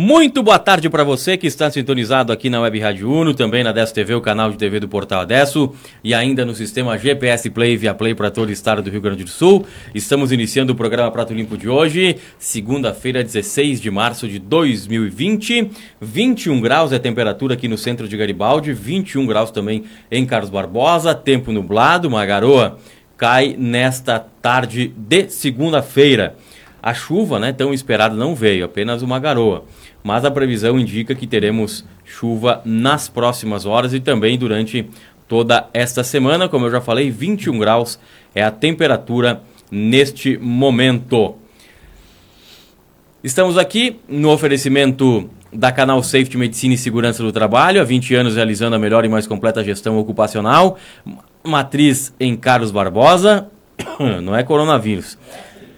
Muito boa tarde para você que está sintonizado aqui na Web Rádio Uno, também na Adesso TV, o canal de TV do Portal Adesso, e ainda no sistema GPS Play via Play para todo o estado do Rio Grande do Sul. Estamos iniciando o programa Prato Limpo de hoje, segunda-feira, 16 de março de 2020. 21 graus é a temperatura aqui no centro de Garibaldi, 21 graus também em Carlos Barbosa, tempo nublado, uma garoa cai nesta tarde de segunda-feira. A chuva, né, tão esperada, não veio, apenas uma garoa mas a previsão indica que teremos chuva nas próximas horas e também durante toda esta semana. Como eu já falei, 21 graus é a temperatura neste momento. Estamos aqui no oferecimento da Canal Safety Medicina e Segurança do Trabalho, há 20 anos realizando a melhor e mais completa gestão ocupacional, matriz em Carlos Barbosa, não é coronavírus.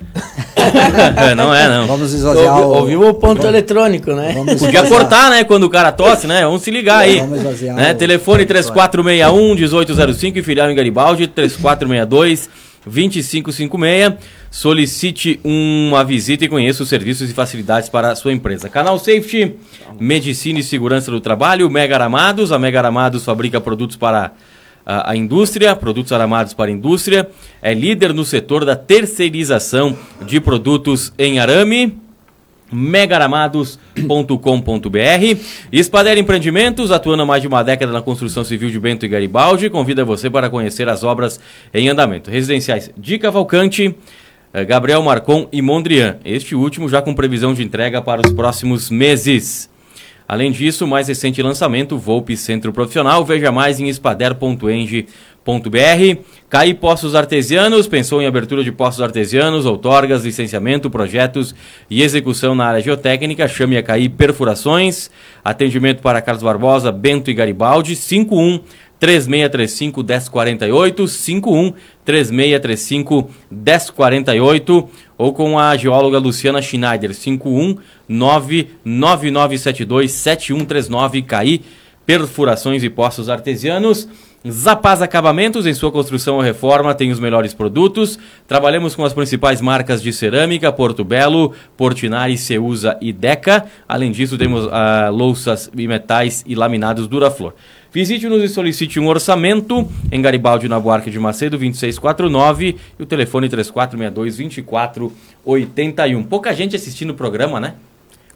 não é, não. Vamos esvaziar Ouvi, o... Ouviu o ponto eletrônico, né? Vamos Podia cortar, né, quando o cara tosse, né? Vamos se ligar aí. Vamos esvaziar né? O... Telefone 3461-1805 e filial em Garibaldi, 3462 2556. Solicite uma visita e conheça os serviços e facilidades para a sua empresa. Canal Safety, Medicina e Segurança do Trabalho, Mega Aramados. A Mega Aramados fabrica produtos para a, indústria, produtos aramados para a indústria, é líder no setor da terceirização de produtos em arame megaramados.com.br. Espader Empreendimentos, atuando há mais de uma década na construção civil de Bento e Garibaldi, convida você para conhecer as obras em andamento. Residenciais de Cavalcante, eh, Gabriel Marcon e Mondrian. Este último já com previsão de entrega para os próximos meses. Além disso, mais recente lançamento, Volpe Centro Profissional. Veja mais em espader.eng.br. CAI Poços Artesianos, pensou em abertura de poços artesianos, outorgas, licenciamento, projetos e execução na área geotécnica. Chame a CAI Perfurações. Atendimento para Carlos Barbosa, Bento e Garibaldi, 51 3635 1048, 51 3635 1048 ou com a geóloga Luciana Schneider, 51 99972 7139 CAI Perfurações e Poços Artesianos. Zapaz Acabamentos, em sua construção ou reforma, tem os melhores produtos. Trabalhamos com as principais marcas de cerâmica, Porto Belo, Portinari, Ceusa e Deca. Além disso, temos uh, louças e metais e laminados Duraflor. Visite-nos e solicite um orçamento em Garibaldi, na Buarque de Macedo, 2649 e o telefone 3462-2481. Pouca gente assistindo o programa, né?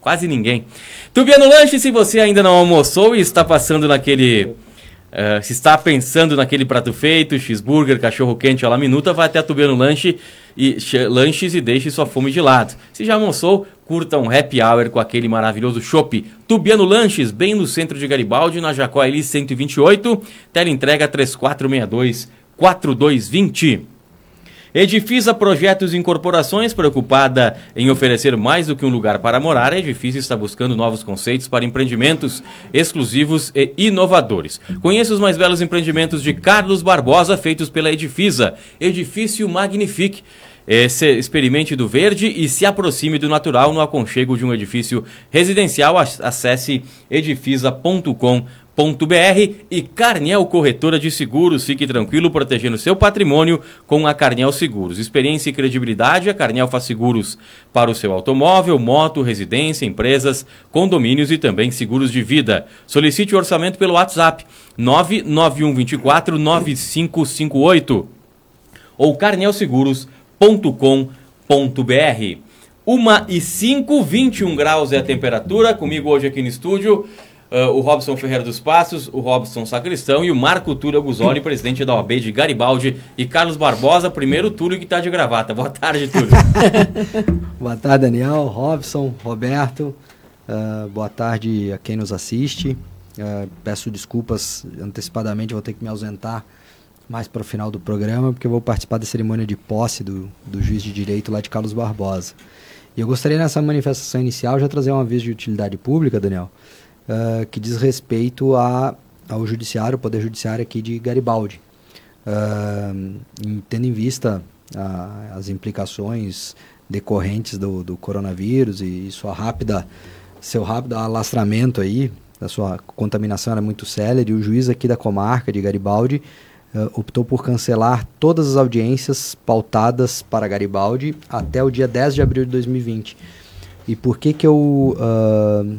Quase ninguém. Tubiano Lanche, se você ainda não almoçou e está passando naquele Uh, se está pensando naquele prato feito, cheeseburger, cachorro quente la minuta, vai até a Tubiano Lanche e, lanches e deixe sua fome de lado. Se já almoçou, curta um happy hour com aquele maravilhoso chopp. Tubiano Lanches, bem no centro de Garibaldi, na Jacó Eli 128, tela entrega 3462 4220. Edifisa Projetos e Incorporações, preocupada em oferecer mais do que um lugar para morar, a Edifisa está buscando novos conceitos para empreendimentos exclusivos e inovadores. Conheça os mais belos empreendimentos de Carlos Barbosa, feitos pela Edifisa. Edifício Magnifique. experimente do verde e se aproxime do natural no aconchego de um edifício residencial. Acesse edifisa.com.br br e Carniel Corretora de Seguros. Fique tranquilo protegendo seu patrimônio com a Carniel Seguros. Experiência e credibilidade, a Carniel faz seguros para o seu automóvel, moto, residência, empresas, condomínios e também seguros de vida. Solicite o orçamento pelo WhatsApp 99124 9558 ou carnelseguros.com.br. Uma e 5, 21 graus é a temperatura. Comigo hoje aqui no estúdio, Uh, o Robson Ferreira dos Passos, o Robson Sacristão e o Marco Túlio Guzoli, presidente da OAB de Garibaldi, e Carlos Barbosa, primeiro Túlio que está de gravata. Boa tarde, Túlio. boa tarde, Daniel, Robson, Roberto. Uh, boa tarde a quem nos assiste. Uh, peço desculpas antecipadamente, vou ter que me ausentar mais para o final do programa, porque eu vou participar da cerimônia de posse do, do juiz de direito lá de Carlos Barbosa. E eu gostaria nessa manifestação inicial já trazer um aviso de utilidade pública, Daniel, uh, que diz respeito a, ao judiciário, o poder judiciário aqui de Garibaldi. Uh, tendo em vista as implicações decorrentes do, do coronavírus e, e, sua rápida, seu rápido alastramento aí, a sua contaminação era muito célere, o juiz aqui da comarca de Garibaldi uh, optou por cancelar todas as audiências pautadas para Garibaldi até o dia 10 de abril de 2020. E por que que eu uh,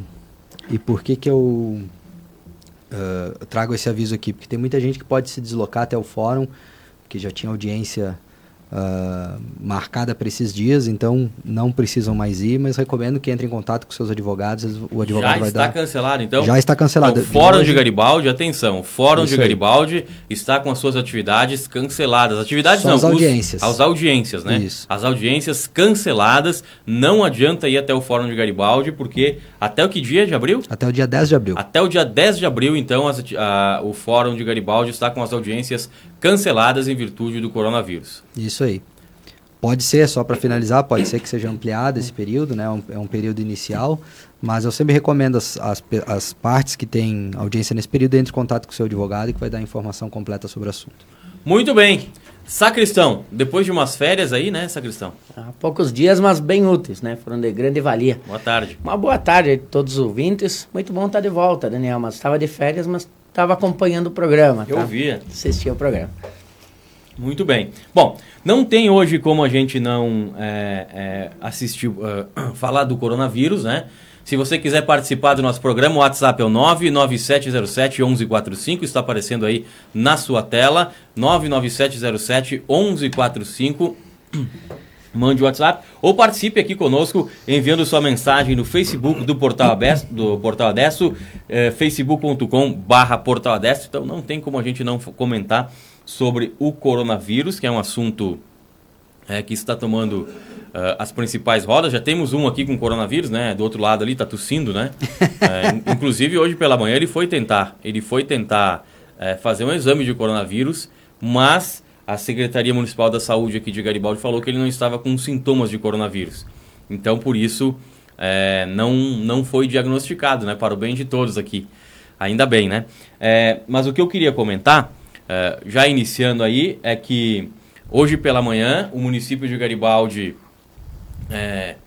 e por que que eu uh, trago esse aviso aqui? Porque tem muita gente que pode se deslocar até o fórum, que já tinha audiência uh, marcada para esses dias, então não precisam mais ir, mas recomendo que entre em contato com seus advogados. O advogado Já vai está dar... cancelado, então? Já está cancelado. Então, Fórum de Garibaldi, atenção, Fórum Isso de Garibaldi aí. está com as suas atividades canceladas. Atividades Só não, as audiências. Os, as audiências, né? Isso. As audiências canceladas, não adianta ir até o Fórum de Garibaldi, porque até o que dia de abril? Até o dia 10 de abril. Até o dia 10 de abril, então, as, a, o Fórum de Garibaldi está com as audiências canceladas em virtude do coronavírus. Isso aí. Pode ser, só para finalizar, pode ser que seja ampliado esse período, né? É um, é um período inicial, mas eu sempre recomendo as, as, as, partes que têm audiência nesse período entre em contato com o seu advogado que vai dar informação completa sobre o assunto. Muito bem. Sacristão, depois de umas férias aí, né, Sacristão? Há poucos dias, mas bem úteis, né? Foram de grande valia. Boa tarde. Uma boa tarde a todos os ouvintes. Muito bom estar de volta, Daniel. Mas estava de férias, mas estava acompanhando o programa. Eu tá? via. Assistia o programa. Muito bem. Bom, não tem hoje como a gente não é, é, assistir, uh, falar do coronavírus, né? Se você quiser participar do nosso programa, o WhatsApp é o 99707-1145, está aparecendo aí na sua tela, 99707-1145. Mande o WhatsApp ou participe aqui conosco enviando sua mensagem no Facebook do Portal Adesso, do Portal Adesso eh, facebook.com barra Portal Adesso. Então não tem como a gente não comentar sobre o coronavírus, que é um assunto é, que está tomando uh, as principais rodas. Já temos um aqui com coronavírus, né? Do outro lado ali, está tossindo, né? é, inclusive, hoje pela manhã ele foi tentar, ele foi tentar é, fazer um exame de coronavírus, mas a Secretaria Municipal da Saúde aqui de Garibaldi falou que ele não estava com sintomas de coronavírus. Então, por isso, é, não, não foi diagnosticado, né? Para o bem de todos aqui. Ainda bem, né? É, mas o que eu queria comentar Uh, já iniciando aí, é que hoje pela manhã o município de Garibaldi é,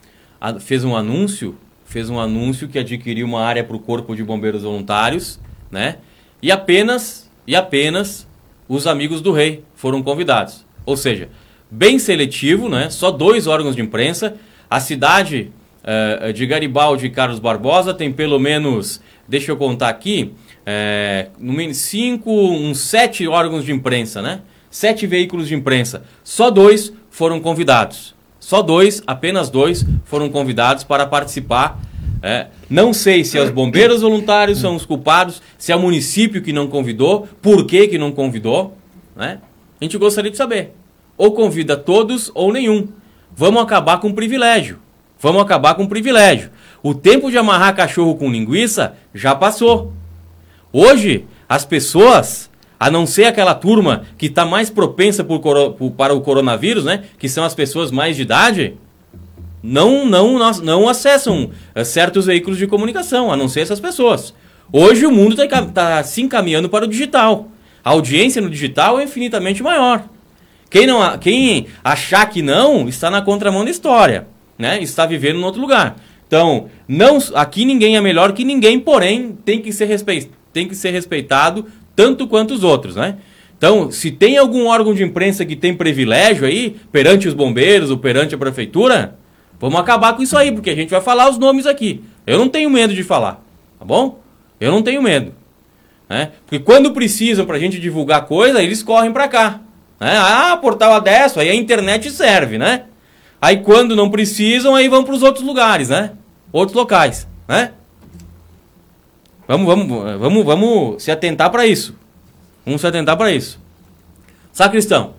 a, fez um anúncio, fez um anúncio que adquiriu uma área para o Corpo de Bombeiros Voluntários, né? E apenas, e apenas os amigos do rei foram convidados. Ou seja, bem seletivo, né? Só dois órgãos de imprensa. A cidade uh, de Garibaldi e Carlos Barbosa tem pelo menos, deixa eu contar aqui, é, no menos cinco, uns sete órgãos de imprensa, né? Sete veículos de imprensa. Só dois foram convidados. Só dois, apenas dois, foram convidados para participar. É, não sei se é os bombeiros voluntários são os culpados, se é o município que não convidou, por que, que não convidou. Né? A gente gostaria de saber. Ou convida todos ou nenhum. Vamos acabar com o privilégio. Vamos acabar com o privilégio. O tempo de amarrar cachorro com linguiça já passou. Hoje, as pessoas, a não ser aquela turma que está mais propensa por, por, para o coronavírus, né? Que são as pessoas mais de idade, não, não, não acessam eh, certos veículos de comunicação, a não ser essas pessoas. Hoje o mundo está tá se encaminhando para o digital. A audiência no digital é infinitamente maior. Quem, não, quem achar que não, está na contramão da história. Né? Está vivendo em outro lugar. Então, não, aqui ninguém é melhor que ninguém, porém, tem que ser respeitado tem que ser respeitado tanto quanto os outros, né? Então, se tem algum órgão de imprensa que tem privilégio aí, perante os bombeiros ou perante a prefeitura, vamos acabar com isso aí, porque a gente vai falar os nomes aqui. Eu não tenho medo de falar, tá bom? Eu não tenho medo. Né? Porque quando precisam para a gente divulgar coisa, eles correm para cá. Né? Ah, portal adesso, aí a internet serve, né? Aí quando não precisam, aí vão para os outros lugares, né? Outros locais, né? Vamos, vamos, vamos, vamos se atentar para isso. Vamos se atentar para isso. Sacristão.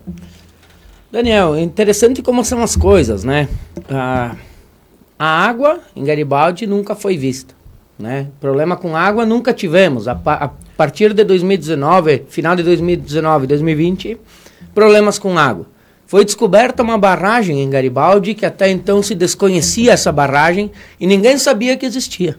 Daniel, interessante como são as coisas, né? A, a água em Garibaldi nunca foi vista. Né? Problema com água nunca tivemos. A, a partir de 2019, final de 2019 2020, problemas com água. Foi descoberta uma barragem em Garibaldi que até então se desconhecia essa barragem e ninguém sabia que existia.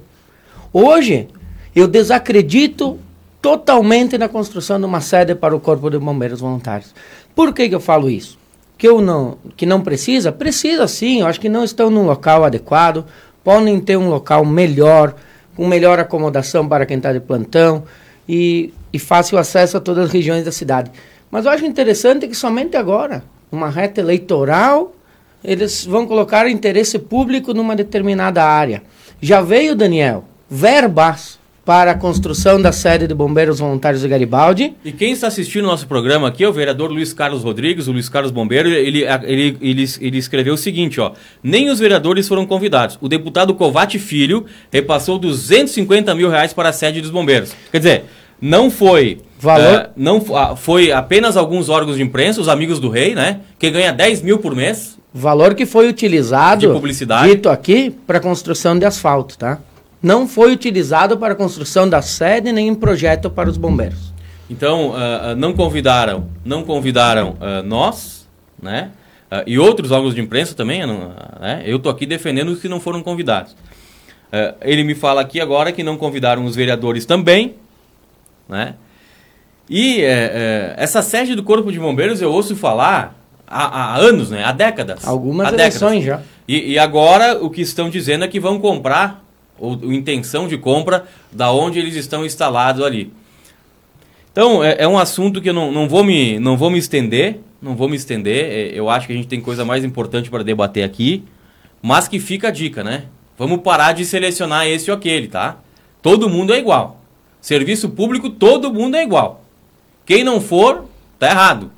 Hoje, Eu desacredito totalmente na construção de uma sede para o Corpo de Bombeiros Voluntários. Por que, que eu falo isso? Que eu não, que não precisa? Precisa sim, eu acho que não estão num local adequado, podem ter um local melhor, com melhor acomodação para quem está de plantão e, e fácil acesso a todas as regiões da cidade. Mas eu acho interessante que somente agora, uma reta eleitoral, eles vão colocar interesse público numa determinada área. Já veio, Daniel, verbas para a construção da sede de Bombeiros Voluntários de Garibaldi. E quem está assistindo o nosso programa aqui é o vereador Luiz Carlos Rodrigues, o Luiz Carlos Bombeiro. Ele, ele, ele, ele escreveu o seguinte: ó, nem os vereadores foram convidados. O deputado Covate Filho repassou 250 mil reais para a sede dos bombeiros. Quer dizer, não foi. Valor? Uh, não uh, foi apenas alguns órgãos de imprensa, os amigos do rei, né? Que ganha 10 mil por mês. Valor que foi utilizado, de publicidade. dito aqui, para construção de asfalto, tá? Não foi utilizado para a construção da sede nem em projeto para os bombeiros. Então, uh, não convidaram, não convidaram uh, nós, né? Uh, e outros órgãos de imprensa também, né? Eu estou aqui defendendo os que não foram convidados. ele me fala aqui agora que não convidaram os vereadores também, né? E essa sede do Corpo de Bombeiros eu ouço falar há, há anos, né? Há décadas. Algumas há eleições décadas. já. E, e agora o que estão dizendo é que vão comprar ou, ou intenção de compra da onde eles estão instalados ali. Então, é, é, um assunto que eu não, não, vou me, não vou me estender, não vou me estender, é, eu acho que a gente tem coisa mais importante para debater aqui, mas que fica a dica, né? Vamos parar de selecionar esse ou aquele, tá? Todo mundo é igual. Serviço público, todo mundo é igual. Quem não for, tá errado.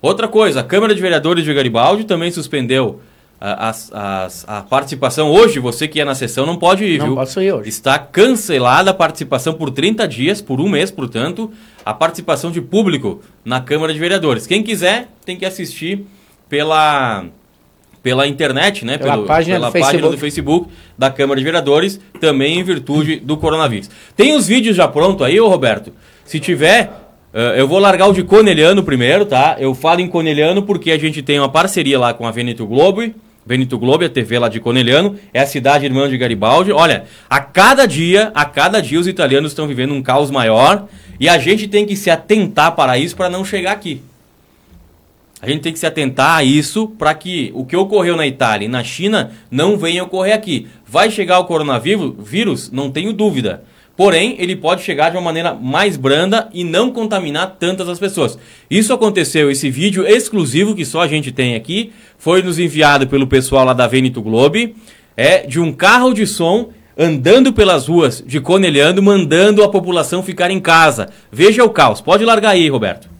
Outra coisa, a Câmara de Vereadores de Garibaldi também suspendeu a, a, a, participação hoje, você que é na sessão não pode ir, não viu? posso ir hoje. Está cancelada a participação por 30 dias, por um mês, portanto, a participação de público na Câmara de Vereadores. Quem quiser tem que assistir pela pela internet, né? Pela, Pelo, página, pela do página do Facebook da Câmara de Vereadores, também em virtude do coronavírus. Tem os vídeos já pronto aí, ô Roberto? Se tiver, uh, eu vou largar o de Coneliano primeiro, tá? Eu falo em Coneliano porque a gente tem uma parceria lá com a Veneto Globo Benito Globo, a TV lá de Coneliano, é a cidade irmã de Garibaldi. Olha, a cada dia, a cada dia os italianos estão vivendo um caos maior e a gente tem que se atentar para isso para não chegar aqui. A gente tem que se atentar a isso para que o que ocorreu na Itália e na China não venha ocorrer aqui. Vai chegar o coronavírus? Não tenho dúvida. Porém, ele pode chegar de uma maneira mais branda e não contaminar tantas as pessoas. Isso aconteceu, esse vídeo exclusivo que só a gente tem aqui, foi nos enviado pelo pessoal lá da Veneto Globe, é de um carro de som andando pelas ruas de Conelhando, mandando a população ficar em casa. Veja o caos. Pode largar aí, Roberto.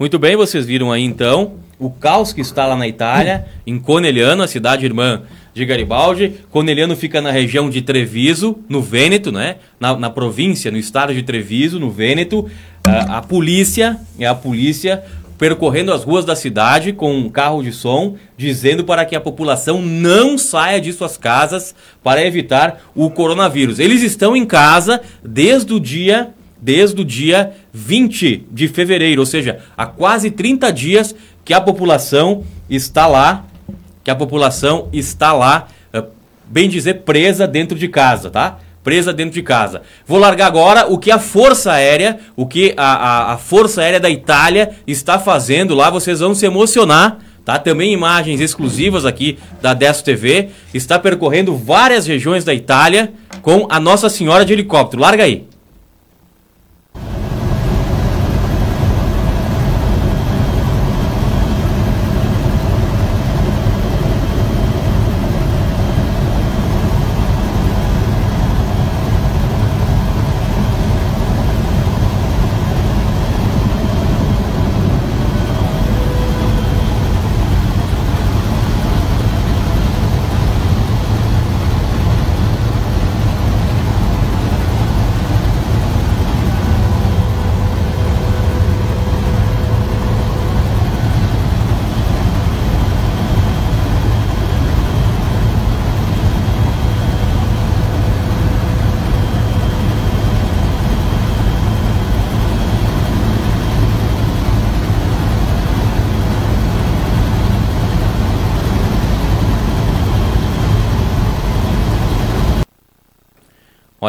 Muito bem, vocês viram aí então o caos que está lá na Itália, em Conegliano, a cidade irmã de Garibaldi. Conegliano fica na região de Treviso, no Vêneto, né? Na, na província, no estado de Treviso, no Vêneto. A, a polícia, é a polícia percorrendo as ruas da cidade com um carro de som, dizendo para que a população não saia de suas casas para evitar o coronavírus. Eles estão em casa desde o dia desde o dia 20 de fevereiro, ou seja, há quase 30 dias que a população está lá, que a população está lá, eh, bem dizer, presa dentro de casa, tá? Presa dentro de casa. Vou largar agora o que a Força Aérea, o que a, a, a Força Aérea da Itália está fazendo lá, vocês vão se emocionar. Tá? Também imagens exclusivas aqui da Desto TV. Está percorrendo várias regiões da Itália com a Nossa Senhora de helicóptero. Larga aí.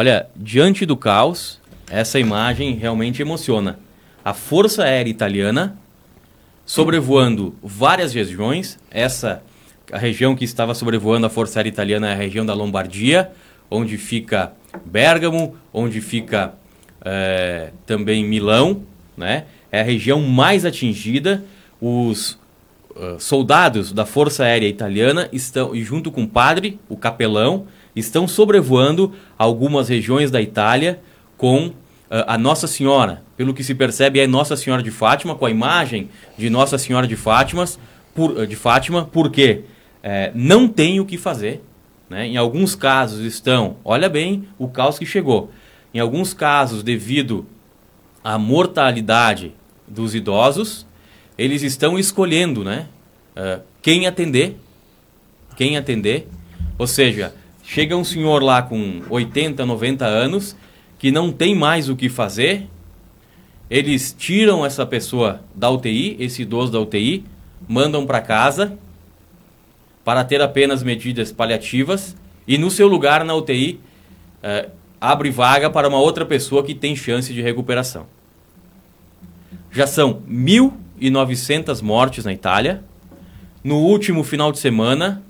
Olha, diante do caos, essa imagem realmente emociona. A Força Aérea Italiana sobrevoando várias regiões. Essa a região que estava sobrevoando a Força Aérea Italiana é a região da Lombardia, onde fica Bergamo, onde fica é, também Milão, né? É a região mais atingida. Os uh, soldados da Força Aérea Italiana estão, e junto com o padre, o capelão, estão sobrevoando algumas regiões da Itália com uh, a Nossa Senhora. Pelo que se percebe, é Nossa Senhora de Fátima, com a imagem de Nossa Senhora de, Fátimas, por, uh, de Fátima, porque é, não tem o que fazer. Né? Em alguns casos estão, olha bem o caos que chegou. Em alguns casos, devido à mortalidade dos idosos, eles estão escolhendo né? Uh, quem atender. Quem atender. Ou seja, chega um senhor lá com 80, 90 anos que não tem mais o que fazer, eles tiram essa pessoa da UTI, esse idoso da UTI, mandam para casa para ter apenas medidas paliativas e no seu lugar na UTI eh, abre vaga para uma outra pessoa que tem chance de recuperação. Já são 1.900 mortes na Itália. No último final de semana,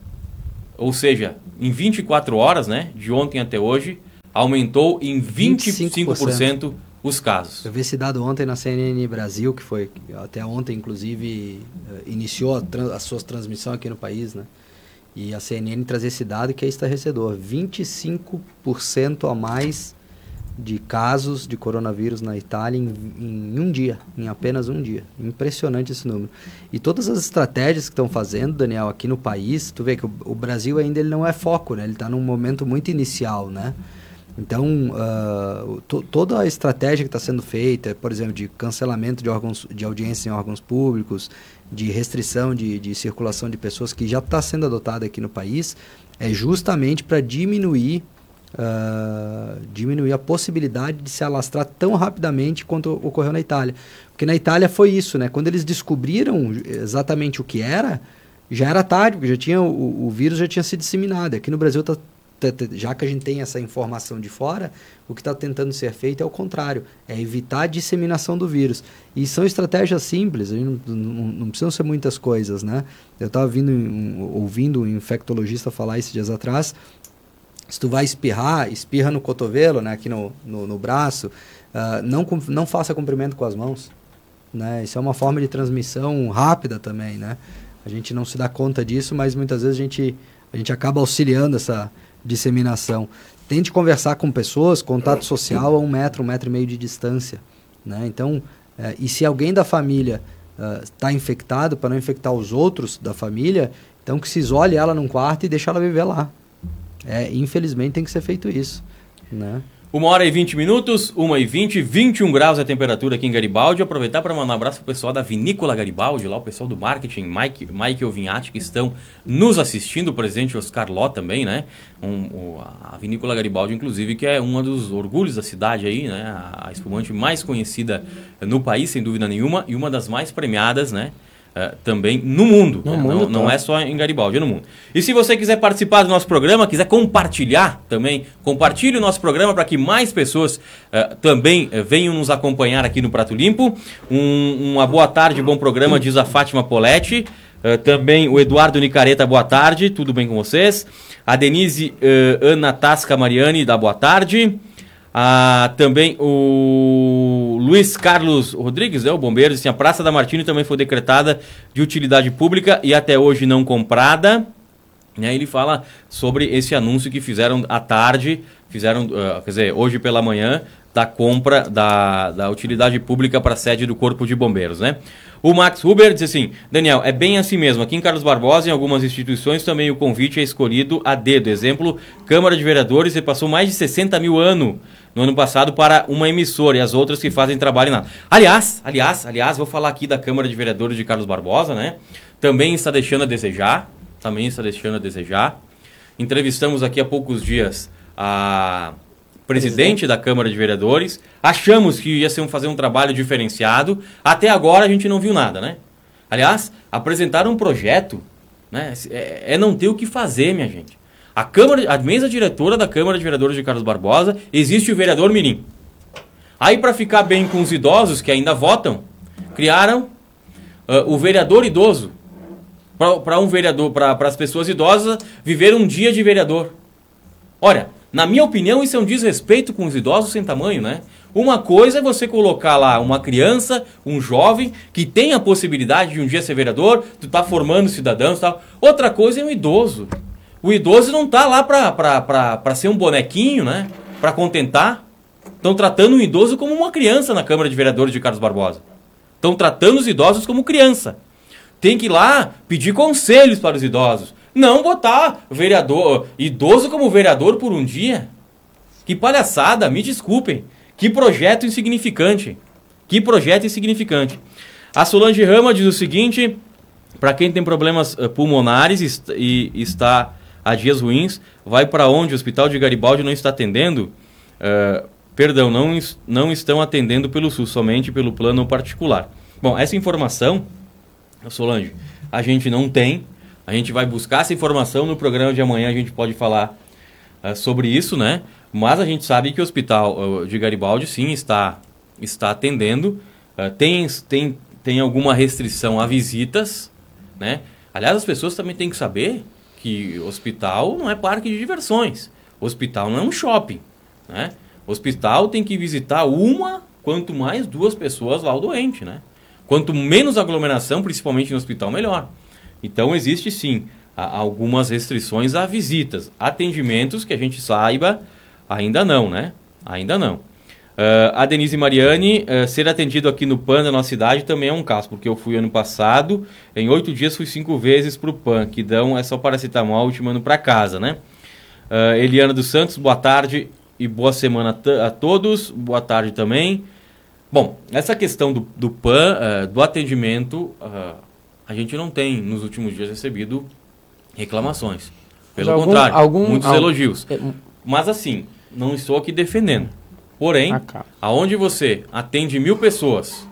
ou seja, em 24 horas, né, de ontem até hoje, aumentou em 25%, 25% os casos. Eu vi esse dado ontem na CNN Brasil, que foi até ontem, inclusive, eh, iniciou a, a sua transmissão aqui no país, né? E a CNN traz esse dado que é estarrecedor: 25% a mais de casos de coronavírus na Itália em, em, um dia, em apenas um dia. Impressionante esse número. E todas as estratégias que estão fazendo, Daniel, aqui no país, tu vê que o, o Brasil ainda ele não é foco, né? Ele está num momento muito inicial, né? Então, uh, to, toda a estratégia que está sendo feita, por exemplo, de cancelamento de órgãos de audiência em órgãos públicos, de restrição de, de circulação de pessoas que já está sendo adotada aqui no país, é justamente para diminuir uh, diminuir a possibilidade de se alastrar tão rapidamente quanto ocorreu na Itália. Porque na Itália foi isso, né? Quando eles descobriram exatamente o que era, já era tarde, porque já tinha, o, o vírus já tinha se disseminado. Aqui no Brasil está já que a gente tem essa informação de fora, o que está tentando ser feito é o contrário, é evitar a disseminação do vírus. E são estratégias simples, não, não, não precisam ser muitas coisas, né? Eu estava um, ouvindo um infectologista falar esses dias atrás, se tu vai espirrar, espirra no cotovelo, né, aqui no, no, no braço, uh, não, não faça cumprimento com as mãos. Né? Isso é uma forma de transmissão rápida também, né? A gente não se dá conta disso, mas muitas vezes a gente, a gente acaba auxiliando essa, disseminação. Tente conversar com pessoas, contato social a um metro, um metro e meio de distância. Né? Então, é, e se alguém da família está uh, infectado, para não infectar os outros da família, então que se isole ela num quarto e deixe ela viver lá. É, infelizmente tem que ser feito isso. Né? Uma hora e 20 minutos, uma e 20, 21 graus a temperatura aqui em Garibaldi. Aproveitar para mandar um abraço para o pessoal da Vinícola Garibaldi, lá o pessoal do marketing, Mike, Mike Ovinhati, que estão nos assistindo, o presidente Oscar Ló também, né? Um, a Vinícola Garibaldi, inclusive, que é um dos orgulhos da cidade aí, né? A espumante mais conhecida no país, sem dúvida nenhuma, e uma das mais premiadas, né? Uh, também no mundo. No né? mundo não, não, é só em Garibaldi, é no mundo. E se você quiser participar do nosso programa, quiser compartilhar também, compartilhe o nosso programa para que mais pessoas uh, também uh, venham nos acompanhar aqui no Prato Limpo. Um, uma boa tarde, bom programa, diz a Fátima Poletti. também o Eduardo Nicareta, boa tarde, tudo bem com vocês? A Denise Ana Tasca Mariani, da boa tarde. Ah, também o Luiz Carlos Rodrigues, né, o bombeiro, disse, a Praça da Martini também foi decretada de utilidade pública e até hoje não comprada. Né, ele fala sobre esse anúncio que fizeram à tarde, fizeram, uh, quer dizer, hoje pela manhã, da compra da, da utilidade pública para a sede do Corpo de Bombeiros, né? O Max Huber diz assim: Daniel, é bem assim mesmo. Aqui em Carlos Barbosa, em algumas instituições, também o convite é escolhido a dedo. Exemplo, Câmara de Vereadores passou mais de 60 mil anos no ano passado para uma emissora e as outras que fazem trabalho nada. Aliás, aliás, aliás, vou falar aqui da Câmara de Vereadores de Carlos Barbosa, né? Também está deixando a desejar. Também está deixando a desejar. Entrevistamos aqui há poucos dias a presidente da Câmara de Vereadores. Achamos que ia ser fazer um trabalho diferenciado. Até agora a gente não viu nada, né? Aliás, apresentaram um projeto, né? É, é não ter o que fazer, minha gente. A Câmara, a mesa diretora da Câmara de Vereadores de Carlos Barbosa, existe o vereador Mirim. Aí, para ficar bem com os idosos que ainda votam, criaram uh, o vereador idoso. Para um vereador, para as pessoas idosas, viver um dia de vereador. Olha, na minha opinião, isso é um desrespeito com os idosos sem tamanho, né? Uma coisa é você colocar lá uma criança, um jovem, que tem a possibilidade de um dia ser vereador, tu tá formando cidadãos e tal. Outra coisa é um idoso. O idoso não tá lá para ser um bonequinho, né? Para contentar. Estão tratando um idoso como uma criança na Câmara de Vereadores de Carlos Barbosa. Estão tratando os idosos como criança. Tem que ir lá pedir conselhos para os idosos. Não botar vereador, idoso como vereador por um dia. Que palhaçada, me desculpem. Que projeto insignificante. Que projeto insignificante. A Solange Rama diz o seguinte: para quem tem problemas uh, pulmonares e está a dias ruins, vai para onde o Hospital de Garibaldi não está atendendo? Uh, perdão, não, não estão atendendo pelo SUS, somente pelo plano particular. Bom, essa informação, Solange, a gente não tem. A gente vai buscar essa informação no programa de amanhã, a gente pode falar uh, sobre isso, né? Mas a gente sabe que o hospital uh, de Garibaldi sim está, está atendendo. Uh, tem, tem, tem alguma restrição a visitas, né? Aliás, as pessoas também têm que saber que hospital não é parque de diversões. Hospital não é um shopping, né? Hospital tem que visitar uma, quanto mais duas pessoas lá o doente, né? Quanto menos aglomeração, principalmente no hospital, melhor. Então existe sim algumas restrições a visitas, atendimentos que a gente saiba ainda não, né? Ainda não. Uh, a Denise Mariani, uh, ser atendido aqui no PAN da nossa cidade também é um caso, porque eu fui ano passado, em oito dias fui cinco vezes para o PAN, que dão é só paracetamol e te mando para casa, né? Uh, Eliana dos Santos, boa tarde e boa semana a todos, boa tarde também. Bom, essa questão do, do PAN, do atendimento, a gente não tem nos últimos dias recebido reclamações. Pelo algum, contrário, algum, muitos algum, elogios. É, Mas assim, não estou aqui defendendo. Porém, ah, aonde você atende mil pessoas,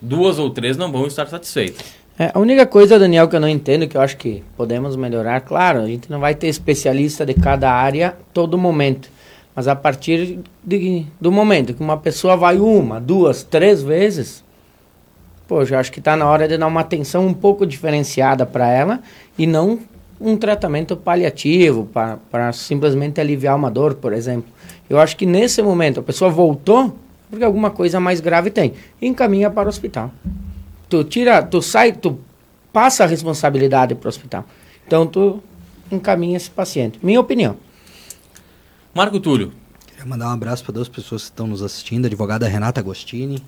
duas ou três não vão estar satisfeitas. É, a única coisa, Daniel, que eu não entendo, que eu acho que podemos melhorar, claro, a gente não vai ter especialista de cada área todo momento. Mas a partir de, do momento que uma pessoa vai uma, duas, três vezes, pô, já acho que está na hora de dar uma atenção um pouco diferenciada para ela e não um tratamento paliativo para simplesmente aliviar uma dor, por exemplo. Eu acho que nesse momento a pessoa voltou porque alguma coisa mais grave tem. E encaminha para o hospital. Tu tira, tu sai, tu passa a responsabilidade para o hospital. Então tu encaminha esse paciente. Minha opinião. Marco Túlio. Queria mandar um abraço para duas pessoas que estão nos assistindo, a advogada Renata Agostini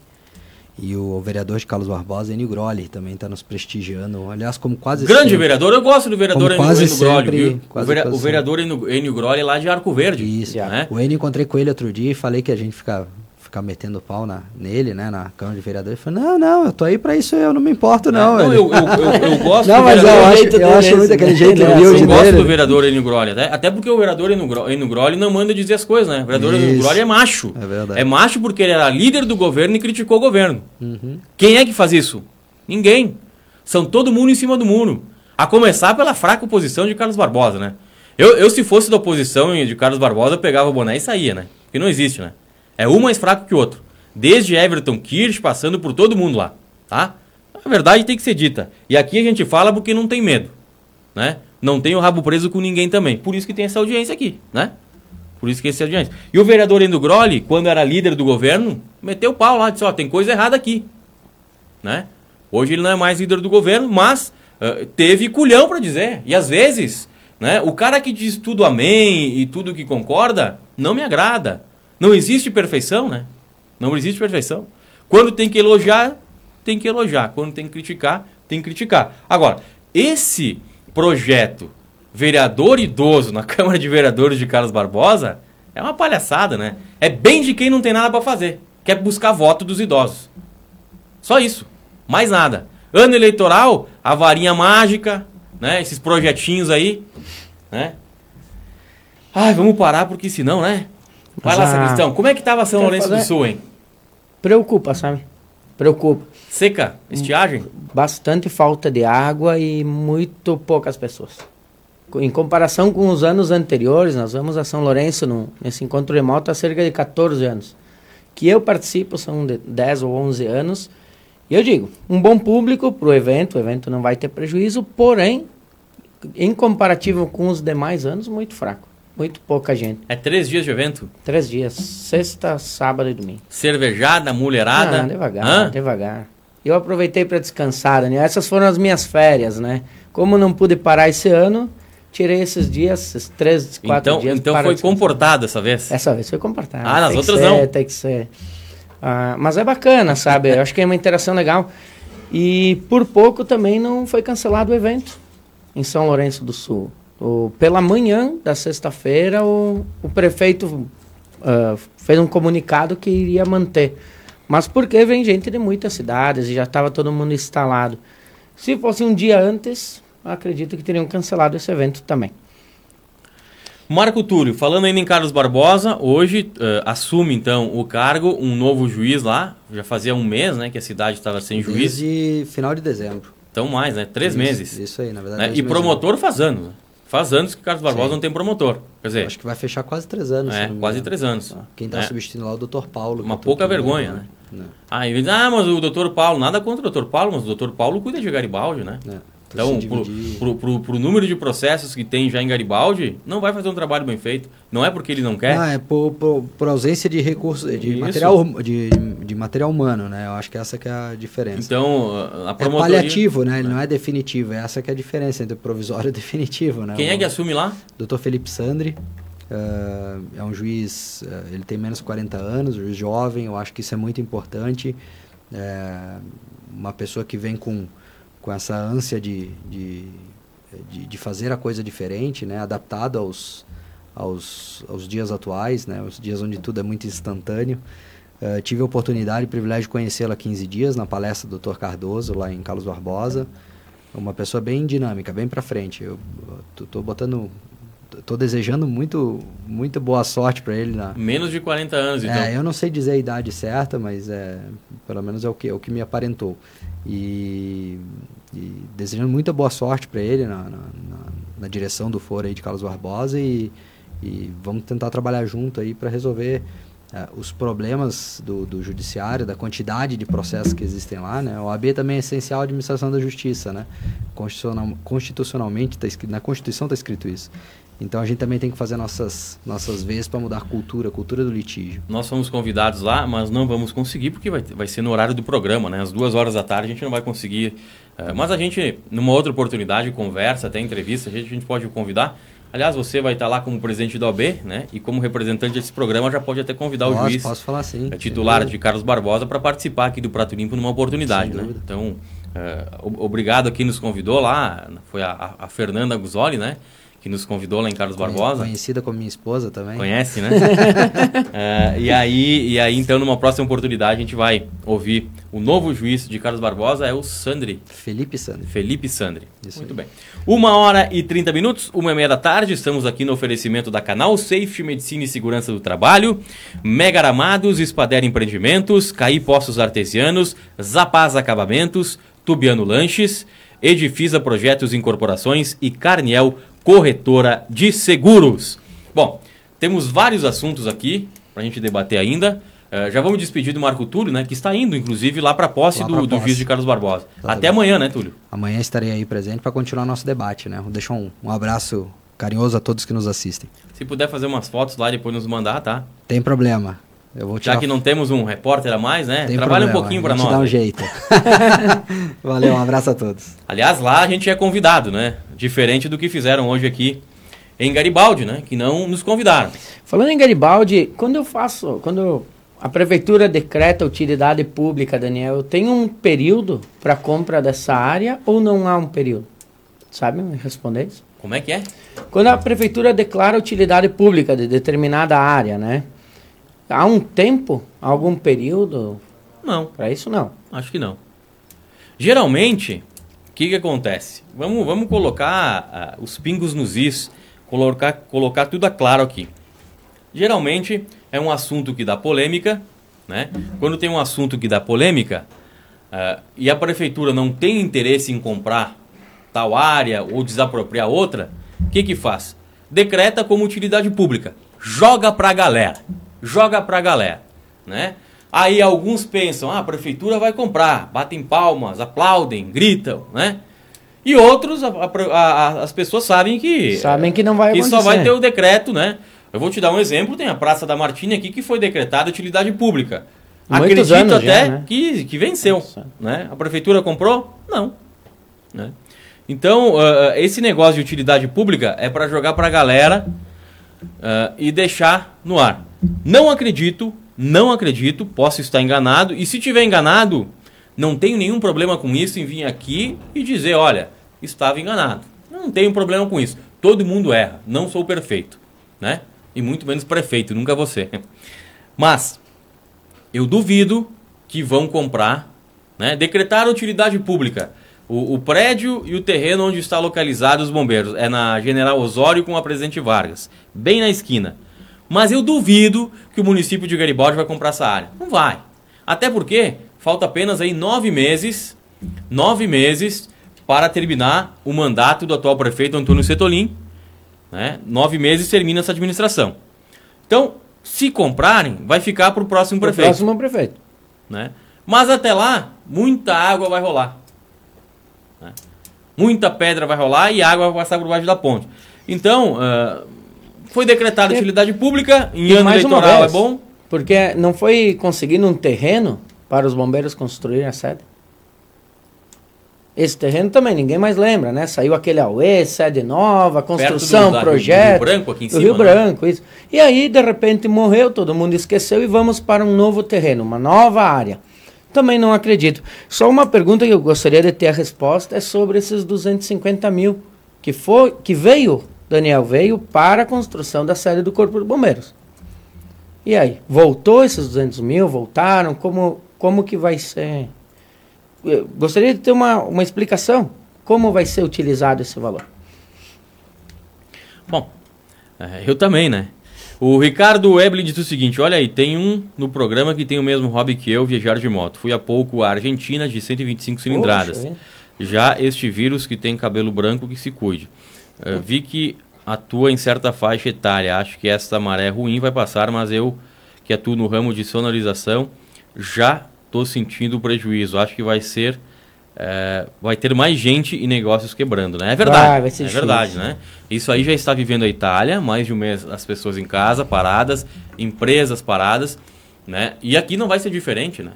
e o vereador de Carlos Barbosa, Enio Groli, também está nos prestigiando. Aliás, como quase Grande sempre, vereador, eu gosto do vereador Enio, Enio Groli. Viu? O, vera, o vereador Enio, Enio Groli é lá de Arco Verde. Isso. Né? O Enio encontrei com ele outro dia e falei que a gente fica ficar metendo pau na, nele, né, na Câmara de Vereadores. Falou, não, não, eu tô aí pra isso, eu não me importo, não. Não, eu, eu, eu, eu, gosto não, mas eu acho, eu acho muito aquele jeito humilde Eu gosto do vereador Enio Groli, até, até porque o vereador Enio Groli não manda dizer as coisas, né? O vereador Enio Groli é macho. É verdade. É macho porque ele era líder do governo e criticou o governo. Uhum. Quem é que faz isso? Ninguém. São todo mundo em cima do muro. A começar pela fraca oposição de Carlos Barbosa, né? Eu, eu se fosse da oposição de Carlos Barbosa, pegava o boné e saía, né? Porque não existe, né? É um mais fraco que o outro. Desde Everton Kirsch, passando por todo mundo lá, tá? A verdade tem que ser dita. E aqui a gente fala porque não tem medo, né? Não tem o rabo preso com ninguém também. Por isso que tem essa audiência aqui, né? Por isso que essa audiência. E o vereador Endo Groli, quando era líder do governo, meteu o pau lá, disse, ó, tem coisa errada aqui, né? Hoje ele não é mais líder do governo, mas uh, teve culhão para dizer. E às vezes, né, o cara que diz tudo amém e tudo que concorda, não me agrada. Não existe perfeição, né? Não existe perfeição. Quando tem que elogiar, tem que elogiar. Quando tem que criticar, tem que criticar. Agora, esse projeto vereador idoso na Câmara de Vereadores de Carlos Barbosa é uma palhaçada, né? É bem de quem não tem nada para fazer. Quer buscar voto dos idosos. Só isso. Mais nada. Ano eleitoral, a varinha mágica, né? Esses projetinhos aí, né? Ai, vamos parar porque senão, né? Vai lá, Sacristão. Como é que tava São Lourenço fazer... do Sul, hein? Preocupa, sabe? Preocupa. Seca? Estiagem? Bastante falta de água e muito poucas pessoas. em comparação com os anos anteriores, nós vamos a São Lourenço no, nesse encontro remoto há cerca de 14 anos. Que eu participo são de 10 ou 11 anos. E eu digo, um bom público para o evento, o evento não vai ter prejuízo, porém, em comparativo com os demais anos, muito fraco. Muito pouca gente. É três dias de evento? Três dias, sexta, sábado e domingo. Cervejada, mulherada. Ah, devagar, Hã? devagar. Eu aproveitei para descansar, Daniel. Essas foram as minhas férias, né? Como não pude parar esse ano, tirei esses dias, esses três, quatro Então, dias então foi descansar. comportado essa vez? Essa vez foi comportado. Ah, nas Tem outras ser, não. Tem que ser. Ah, mas é bacana, sabe? Eu acho que é uma interação legal. E por pouco também não foi cancelado o evento em São Lourenço do Sul. O, pela manhã da sexta-feira, o, o prefeito ah, fez um comunicado que iria manter. Mas porque vem gente de muitas cidades e já estava todo mundo instalado. Se fosse um dia antes, acredito que teriam cancelado esse evento também. Marco Túlio, falando ainda em Carlos Barbosa, hoje eh, assume então o cargo um novo juiz lá. Já fazia um mês, né, que a cidade estava sem juiz. Desde final de dezembro. Então mais, né? Três Isso, meses. Isso aí, na verdade. né? E promotor faz anos. Faz anos que Carlos Barbosa Sim. não tem promotor. Quer dizer, Acho que vai fechar quase três anos. é, quase três anos. Quem está É. substituindo lá é o Dr. Paulo. Uma pouca vergonha, né? né? Ah, ele diz, ah, mas o doutor Paulo, nada contra o doutor Paulo, mas o doutor Paulo cuida de Garibaldi, né? É. Então, pro, pro número de processos que tem já em Garibaldi, não vai fazer um trabalho bem feito. Não é porque ele não quer. Ah, é por, por, por ausência de recursos, de Isso. material, de, de material humano, né? Eu acho que essa que é a diferença. Então, a- é promotoria... paliativo, né? Ele não é definitivo. Essa que é a diferença entre provisório e definitivo, né? Quem é O que assume lá? Dr. Felipe Sandri eh, é um juiz, eh, ele tem menos de 40 anos, juiz jovem, eu acho que isso é muito importante. É, uma pessoa que vem com, com essa ânsia de, de, de, de fazer a coisa diferente, né? adaptado aos, aos, aos dias atuais, né? os dias onde tudo é muito instantâneo. Eh, tive a oportunidade e privilégio de conhecê-lo há 15 dias na palestra do Dr. Cardoso, lá em Carlos Barbosa. Uma pessoa bem dinâmica, bem para frente. Eu tô botando, tô desejando muito, muito boa sorte para ele na. Menos de 40 anos, então. É, eu não sei dizer a idade certa, mas é, pelo menos é o que, é o que me aparentou. E, e desejando muita boa sorte para ele na, na, na- na direção do foro aí de Carlos Barbosa e, e vamos tentar trabalhar junto aí para resolver é, os problemas do, do judiciário, da quantidade de processos que existem lá, né? O AB também é essencial à administração da justiça, né? Constitucional, constitucionalmente, tá escrito, na Constituição está escrito isso. Então a gente também tem que fazer nossas, nossas vezes para mudar a cultura, a cultura do litígio. Nós fomos convidados lá, mas não vamos conseguir porque vai, vai ser no horário do programa, né? Às duas horas da tarde a gente não vai conseguir. eh, mas a gente, numa outra oportunidade, conversa, até entrevista, a gente, a gente pode convidar. Aliás, você vai estar lá como presidente da OB, né? E como representante desse programa já pode até convidar o posso, juiz posso falar sim. é, titular de. Carlos Barbosa para participar aqui do Prato Limpo numa oportunidade, né? Então, eh, o- obrigado a quem nos convidou lá, foi a, a- a Fernanda Guzoli, né? Que nos convidou lá em Carlos Barbosa. Conhecida como minha esposa também. Conhece, né? É, e, aí, e aí, então, numa próxima oportunidade, a gente vai ouvir o novo juiz de Carlos Barbosa, é o Sandri, Felipe Sandri. Felipe Sandri. Isso Muito aí. bem. Uma hora e 30 minutos, uma e meia da tarde, estamos aqui no oferecimento da Canal Safe Medicina e Segurança do Trabalho, Mega Aramados, Espader Empreendimentos, Caí Poços Artesianos, Zapaz Acabamentos, Tubiano Lanches, Edifisa Projetos e Incorporações e Carniel Corretora de Seguros. Bom, temos vários assuntos aqui para a gente debater ainda. Eh, já vamos despedir do Marco Túlio, né? Que está indo, inclusive, lá para a posse do, do juiz de Carlos Barbosa. Exatamente. Até amanhã, né, Túlio? Amanhã estarei aí presente para continuar nosso debate, né? Vou deixar um, um abraço carinhoso a todos que nos assistem. Se puder fazer umas fotos lá e depois nos mandar, tá? Tem problema. Já que não temos um repórter a mais, né? Tem Trabalha um problema, pouquinho a para nós. dá um jeito. Valeu, um abraço a todos. Aliás, lá a gente é convidado, né? Diferente do que fizeram hoje aqui em Garibaldi, né? Que não nos convidaram. Falando em Garibaldi, quando eu faço, quando a prefeitura decreta utilidade pública, Daniel, tenho um período para compra dessa área ou não há um período? Sabe me responder isso? Como é que é? Quando a prefeitura declara utilidade pública de determinada área, né? Há um tempo, algum período Não, para isso não. acho que não. Geralmente, o que, que acontece? Vamos, vamos colocar ah, os pingos nos is, colocar, colocar tudo a claro aqui. Geralmente é um assunto que dá polêmica, né? Quando tem um assunto que dá polêmica ah, e a prefeitura não tem interesse em comprar tal área ou desapropriar outra, o que que faz? Decreta como utilidade pública. Joga pra galera. Joga pra galera, né? Aí alguns pensam, ah, a prefeitura vai comprar, batem palmas, aplaudem, gritam, né? E outros, a- a- a- as pessoas sabem que Sabem que não vai que só acontecer. vai ter o decreto, né? Eu vou te dar um exemplo, tem a Praça da Martini aqui que foi decretada utilidade pública. Muitos Acredito até já, né? que, que venceu, né? A prefeitura comprou? Não. Né? Então, ah, esse negócio de utilidade pública é para jogar para a galera ah, e deixar no ar. Não acredito, não acredito, posso estar enganado, e se tiver enganado, não tenho nenhum problema com isso em vir aqui e dizer, olha, estava enganado. Não tenho problema com isso. Todo mundo erra, não sou perfeito, né? E muito menos prefeito, nunca você. Mas eu duvido que vão comprar, né? Decretar utilidade pública. O, o prédio e o terreno onde está localizado os bombeiros é na General Osório com a Presidente Vargas, bem na esquina. Mas eu duvido que o município de Garibaldi vai comprar essa área. Não vai. Até porque falta apenas aí nove meses, nove meses para terminar o mandato do atual prefeito Antônio Setolin. Né? Nove meses termina essa administração. Então, se comprarem, vai ficar para o próximo prefeito próximo prefeito. né? Mas até lá, muita água vai rolar. né? Muita pedra vai rolar e água vai passar por baixo da ponte. Então, ah, foi decretada E- utilidade pública, em e ano mais uma eleitoral é vez, bom. Porque não foi conseguindo um terreno para os bombeiros construírem a sede? Esse terreno também ninguém mais lembra, né? Saiu aquele Aue, sede nova, construção, do- da- do projeto. Rio Branco aqui em cima, Rio né? Branco, isso. E aí, de repente, morreu, todo mundo esqueceu e vamos para um novo terreno, uma nova área. Também não acredito. Só uma pergunta que eu gostaria de ter a resposta é sobre esses 250 mil que, foi, que veio, Daniel, veio para a construção da sede do Corpo de Bombeiros. E aí, voltou esses 200 mil? Voltaram? Como, como que vai ser? Eu gostaria de ter uma, uma explicação. Como vai ser utilizado esse valor? Bom, é, eu também, né? O Ricardo Eblin disse o seguinte: olha aí, tem um no programa que tem o mesmo hobby que eu, viajar de moto. Fui há pouco à Argentina de 125 cilindradas. Poxa? Já este vírus que tem cabelo branco que se cuide. Vi que atua em certa faixa etária. Acho que esta maré ruim vai passar, mas eu que atuo no ramo de sonorização já estou sentindo o prejuízo. Acho que vai ser eh, vai ter mais gente e negócios quebrando, né? É verdade. Vai, vai ser é difícil. verdade, né? Isso aí já está vivendo a Itália, mais de um mês as pessoas em casa paradas, empresas paradas, né? E aqui não vai ser diferente, né?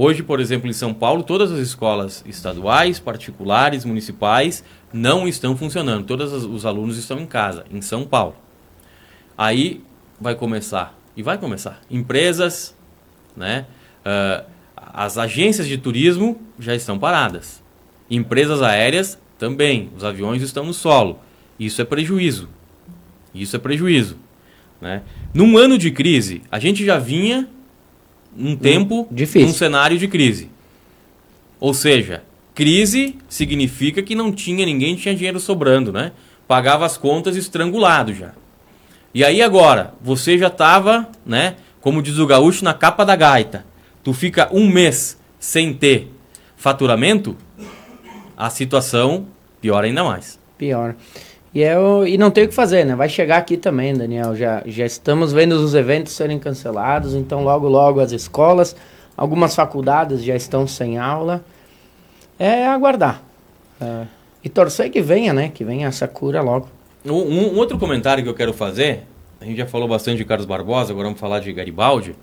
Hoje, por exemplo, em São Paulo, todas as escolas estaduais, particulares, municipais não estão funcionando. Todos os- os alunos estão em casa, em São Paulo. Aí vai começar, e vai começar, empresas, né? ah, as agências de turismo já estão paradas. Empresas aéreas também. Os aviões estão no solo. Isso é prejuízo. Isso é prejuízo. Né? Num ano de crise, a gente já vinha um tempo difícil. num cenário de crise. Ou seja, crise significa que não tinha ninguém tinha dinheiro sobrando, né? Pagava as contas estrangulado já. E aí agora, você já estava, né? Como diz o gaúcho, na capa da gaita. Tu fica um mês sem ter faturamento, a situação piora ainda mais. Pior. E, eu, e não tem o que fazer, né? Vai chegar aqui também, Daniel. Já, já estamos vendo os eventos serem cancelados, então logo, logo as escolas, algumas faculdades já estão sem aula. É aguardar. É, e torcer que venha, né? Que venha essa cura logo. Um, um- um outro comentário que eu quero fazer, a gente já falou bastante de Carlos Barbosa, agora vamos falar de Garibaldi.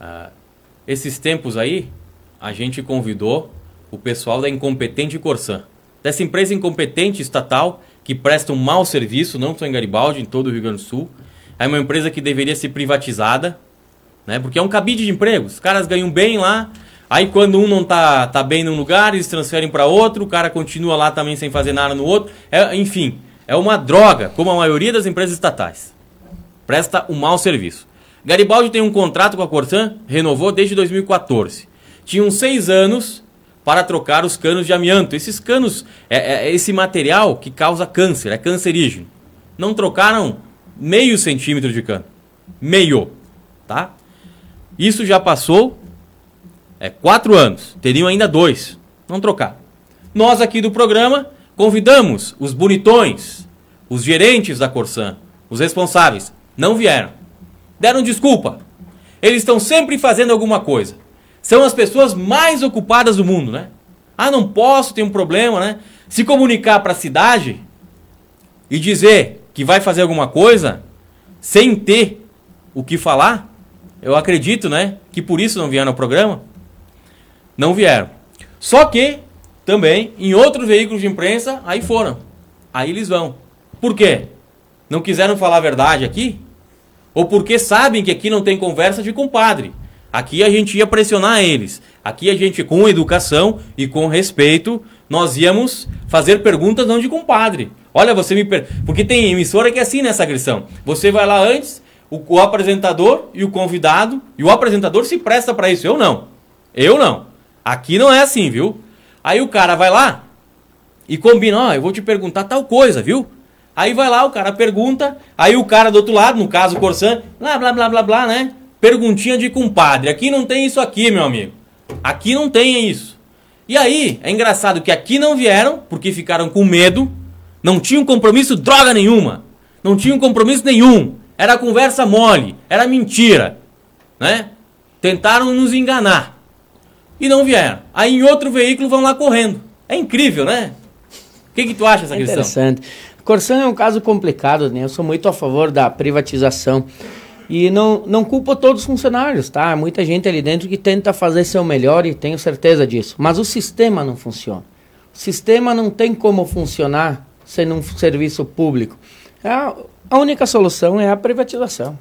Ah, esses tempos aí, a gente convidou o pessoal da Incompetente Corsã. Dessa empresa incompetente estatal que presta um mau serviço, não só em Garibaldi, em todo o Rio Grande do Sul. É uma empresa que deveria ser privatizada, né? Porque é um cabide de empregos. Os caras ganham bem lá. Aí quando um não tá, tá bem num lugar, eles transferem para outro, o cara continua lá também sem fazer nada no outro. É, enfim, é uma droga, como a maioria das empresas estatais. Presta um mau serviço. Garibaldi tem um contrato com a Corsan, renovou desde 2014. Tinham seis anos para trocar os canos de amianto. Esses canos, é, é esse material que causa câncer, é cancerígeno. Não trocaram meio centímetro de cano. Meio, tá? Isso já passou é, quatro anos. Teriam ainda dois. Não trocaram. Nós aqui do programa convidamos os bonitões, os gerentes da Corsan, os responsáveis, não vieram. Deram desculpa. Eles estão sempre fazendo alguma coisa. São as pessoas mais ocupadas do mundo, né? Ah, não posso, tem um problema, né? Se comunicar para a cidade e dizer que vai fazer alguma coisa sem ter o que falar, eu acredito, né, que por isso não vieram ao programa. Não vieram. Só que também em outros veículos de imprensa aí foram. Aí eles vão. Por quê? Não quiseram falar a verdade aqui? Ou porque sabem que aqui não tem conversa de compadre? Aqui a gente ia pressionar eles. Aqui a gente, com educação e com respeito, nós íamos fazer perguntas não de compadre. Olha, você me. Per... Porque tem emissora que é assim nessa agressão. Você vai lá antes, o, o apresentador e o convidado, e o apresentador se presta para isso. Eu não. Eu não. Aqui não é assim, viu? Aí o cara vai lá e combina, ó, eu vou te perguntar tal coisa, viu? Aí vai lá, o cara pergunta, aí o cara do outro lado, no caso o Corsan, blá blá blá blá blá, né? Perguntinha de compadre. Aqui não tem isso aqui, meu amigo. Aqui não tem isso. E aí, é engraçado que aqui não vieram, porque ficaram com medo, não tinham compromisso droga nenhuma. Não tinham compromisso nenhum. Era conversa mole, era mentira, né? Tentaram nos enganar. E não vieram. Aí em outro veículo vão lá correndo. É incrível, né? O que, que tu acha dessa É questão? interessante. Corsan é um caso complicado, né? Eu sou muito a favor da privatização. E não, não culpo todos os funcionários, tá? Muita gente ali dentro que tenta fazer seu melhor e tenho certeza disso. Mas o sistema não funciona. O sistema não tem como funcionar sendo um serviço público. A, a única solução é a privatização.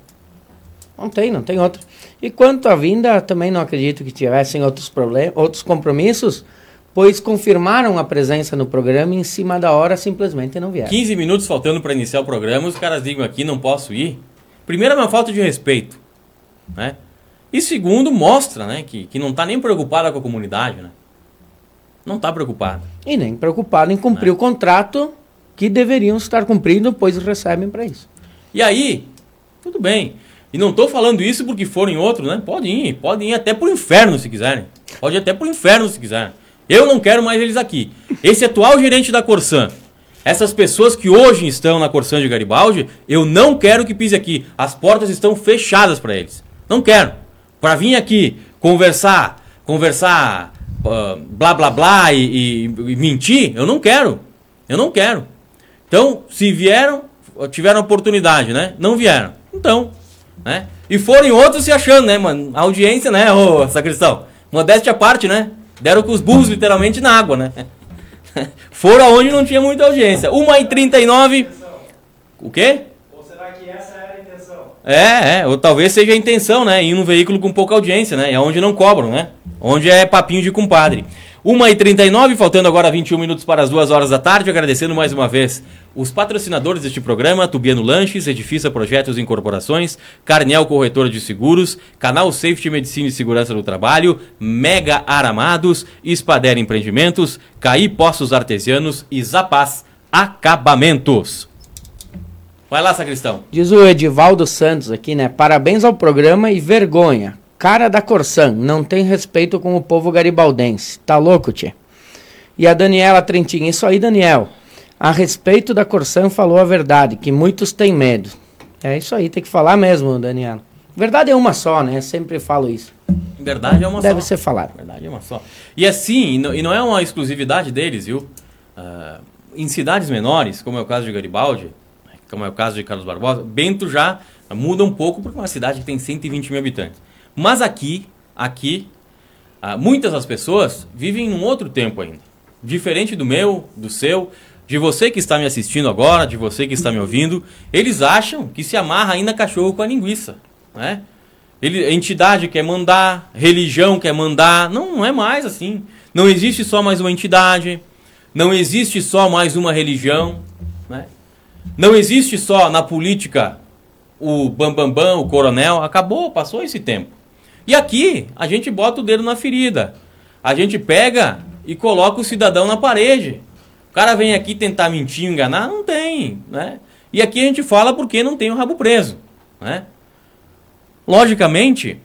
Não tem, não tem outra. E quanto à vinda, também não acredito que tivessem outros problemas, outros compromissos, pois confirmaram a presença no programa e em cima da hora simplesmente não vieram. 15 minutos faltando para iniciar o programa, os caras digam aqui, não posso ir. Primeiro é uma falta de respeito, né? E segundo, mostra, né, que, que não está nem preocupada com a comunidade, né? Não está preocupada. E nem preocupado em cumprir o contrato que deveriam estar cumprindo, pois recebem para isso. E aí, tudo bem. E não estou falando isso porque forem outros, né? Podem ir, podem ir até pro inferno se quiserem. Pode ir até pro inferno se quiserem. Eu não quero mais eles aqui. Esse atual gerente da Corsan, essas pessoas que hoje estão na Corsan de Garibaldi, eu não quero que pise aqui. As portas estão fechadas para eles. Não quero. Para vir aqui conversar, conversar, uh, blá blá blá e, e, e mentir, eu não quero. Eu não quero. Então, se vieram, tiveram oportunidade, né? Não vieram. Então, né? E forem outros se achando, né, mano? A audiência, né, ô sacristão? Modéstia à parte, né? Deram com os burros literalmente na água, né? Foram aonde não tinha muita audiência. 1h39. O quê? Ou será que essa era a intenção? É, é, ou talvez seja a intenção, né? Ir num veículo com pouca audiência, né? É onde não cobram, né? Onde é papinho de compadre. 1h39, faltando agora 21 minutos para as 2 horas da tarde, agradecendo mais uma vez os patrocinadores deste programa, Tubiano Lanches, Edifício Projetos e Incorporações, Carnel Corretora de Seguros, Canal Safety Medicina e Segurança do Trabalho, Mega Aramados, Espader Empreendimentos, Caí Poços Artesianos e Zapaz Acabamentos. Vai lá, sacristão. Diz o Edivaldo Santos aqui, né? Parabéns ao programa e vergonha. Cara da Corsan, não tem respeito com o povo garibaldense. Tá louco, tchê? E a Daniela Trentin, isso aí, Daniel. A respeito da Corsan falou a verdade, que muitos têm medo. É isso aí, tem que falar mesmo, Daniela. Verdade é uma só, né? Sempre falo isso. Verdade é uma Deve só. ser falado. Verdade é uma só. E assim, e não, é uma exclusividade deles, viu? Ah, em cidades menores, como é o caso de Garibaldi, como é o caso de Carlos Barbosa, Bento já muda um pouco porque é uma cidade que tem 120 mil habitantes. Mas aqui, aqui, ah, muitas das pessoas vivem num outro tempo ainda. Diferente do meu, do seu, de você que está me assistindo agora, de você que está me ouvindo, eles acham que se amarra ainda cachorro com a linguiça, né? Ele, a entidade quer mandar, religião quer mandar, não, não é mais assim. Não existe só mais uma entidade, não existe só mais uma religião, né? Não existe só na política o bambambam, bam, bam, o coronel, acabou, passou esse tempo. E aqui a gente bota o dedo na ferida. A gente pega e coloca o cidadão na parede. O cara vem aqui tentar mentir, enganar, não tem, né? E aqui a gente fala porque não tem o rabo preso, né? Logicamente,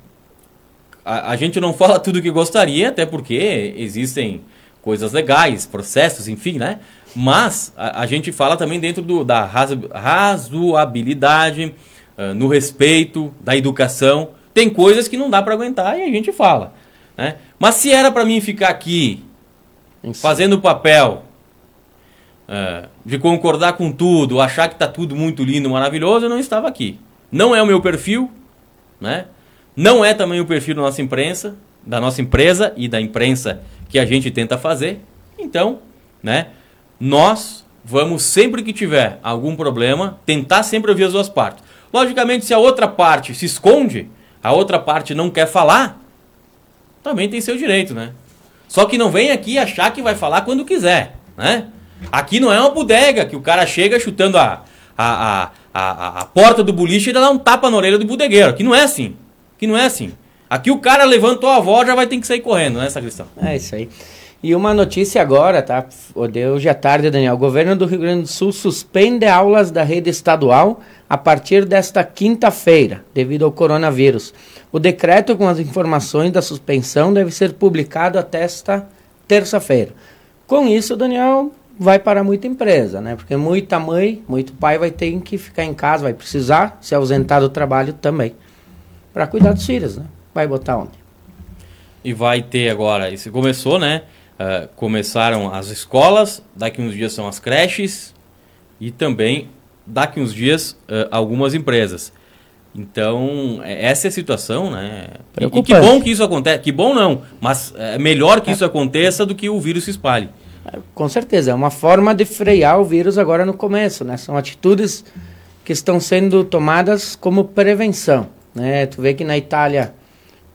a, a gente não fala tudo o que gostaria, até porque existem coisas legais, processos, enfim, né? Mas a, a gente fala também dentro do, da razo- razoabilidade, ah, no respeito, da educação. Tem coisas que não dá para aguentar e a gente fala. Né? Mas se era para mim ficar aqui fazendo o papel é, de concordar com tudo, achar que tá tudo muito lindo, maravilhoso, eu não estava aqui. Não é o meu perfil, né? Não é também o perfil da nossa imprensa, da nossa empresa e da imprensa que a gente tenta fazer. Então, né? Nós vamos sempre que tiver algum problema tentar sempre ouvir as duas partes. Logicamente, se a outra parte se esconde, a outra parte não quer falar, também tem seu direito, né? Só que não vem aqui achar que vai falar quando quiser, né? Aqui não é uma bodega que o cara chega chutando a, a, a, a, a porta do boliche e dá um tapa na orelha do bodegueiro. Aqui não é assim. Aqui não é assim. Aqui o cara levantou a voz já vai ter que sair correndo, né, Sacristão? É isso aí. E uma notícia agora, tá? De hoje à tarde, Daniel. O governo do Rio Grande do Sul suspende aulas da rede estadual a partir desta quinta-feira, devido ao coronavírus. O decreto com as informações da suspensão deve ser publicado até esta terça-feira. Com isso, Daniel, vai para muita empresa, né? Porque muita mãe, muito pai vai ter que ficar em casa, vai precisar se ausentar do trabalho também. Para cuidar dos filhos, né? Vai botar onde? E vai ter agora, isso começou, né? Ah, começaram as escolas, daqui uns dias são as creches e também daqui uns dias ah, algumas empresas. Então, é- essa é a situação, né? E- E, que bom que isso acontece. Que bom não, mas é melhor que isso aconteça do que o vírus se espalhe. Com certeza, é uma forma de frear o vírus agora no começo, né? São atitudes que estão sendo tomadas como prevenção, né? Tu vê que na Itália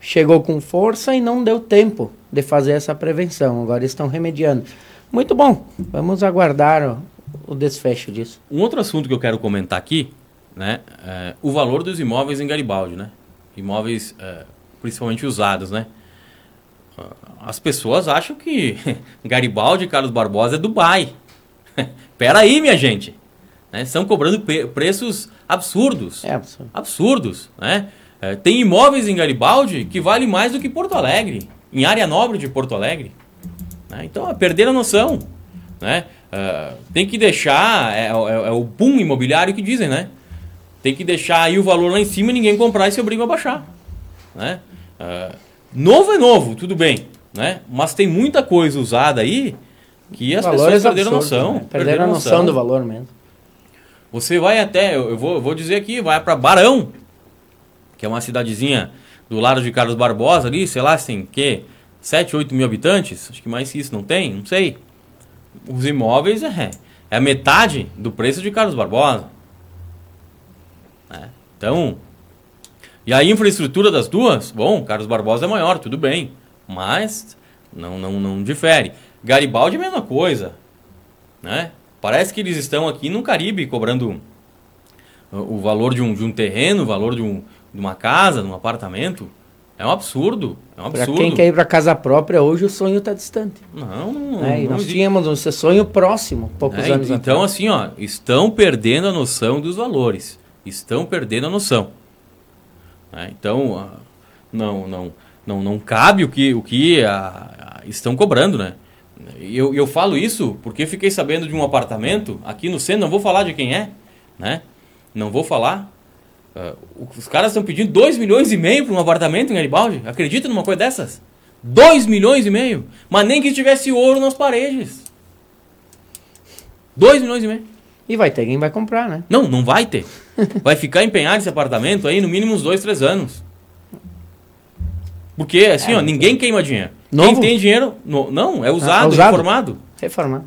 chegou com força e não deu tempo de fazer essa prevenção. Agora estão remediando. Muito bom. Vamos aguardar o, o desfecho disso. Um outro assunto que eu quero comentar aqui, né? É o valor dos imóveis em Garibaldi, né? Imóveis é, principalmente usados, né? As pessoas acham que Garibaldi e Carlos Barbosa é Dubai. Pera aí, minha gente. Né? Estão cobrando preços absurdos. É absurdo. Absurdos, né? É, tem imóveis em Garibaldi que valem mais do que Porto Alegre, em área nobre de Porto Alegre. né? Então, é perder a noção, né? É, tem que deixar, é, é- é o boom imobiliário que dizem, né? Tem que deixar aí o valor lá em cima e ninguém comprar e se obriga a baixar, né? É, novo é novo, tudo bem, né? Mas tem muita coisa usada aí que as pessoas perderam a noção. né? Perderam a noção do valor mesmo. Você vai até, eu eu vou, eu vou dizer aqui, vai para Barão, que é uma cidadezinha do lado de Carlos Barbosa ali, sei lá, assim, que 7, 8 mil habitantes, acho que mais que isso não tem, não sei. Os imóveis é, é a metade do preço de Carlos Barbosa. né? Então, e a infraestrutura das duas, bom, Carlos Barbosa é maior, tudo bem, mas não, não, não difere. Garibaldi é a mesma coisa, né? Parece que eles estão aqui no Caribe cobrando o o valor de um, de um terreno, o valor de, um, de uma casa, de um apartamento. É um absurdo. É um Para absurdo. quem quer ir para casa própria, hoje o sonho está distante. Não, não, né? E não nós existe. tínhamos esse sonho próximo, poucos É, anos então, atrás. assim, ó, estão perdendo a noção dos valores. Estão perdendo a noção. né? Então, ah, não, não, não, não cabe o que, o que ah, ah, estão cobrando, né? Eu, eu falo isso porque fiquei sabendo de um apartamento aqui no centro, não vou falar de quem é, né? Não vou falar. Ah, os caras estão pedindo 2 milhões e meio para um apartamento em Garibaldi. Acredita numa coisa dessas? 2 milhões e meio? Mas nem que tivesse ouro nas paredes. 2 milhões e meio. E vai ter quem vai comprar, né? Não, não vai ter. Vai ficar empenhado esse apartamento aí no mínimo uns dois, três anos. Porque, assim, ó, ninguém queima dinheiro. Novo? Quem tem dinheiro. no- não, é usado, usado. reformado. Reformar.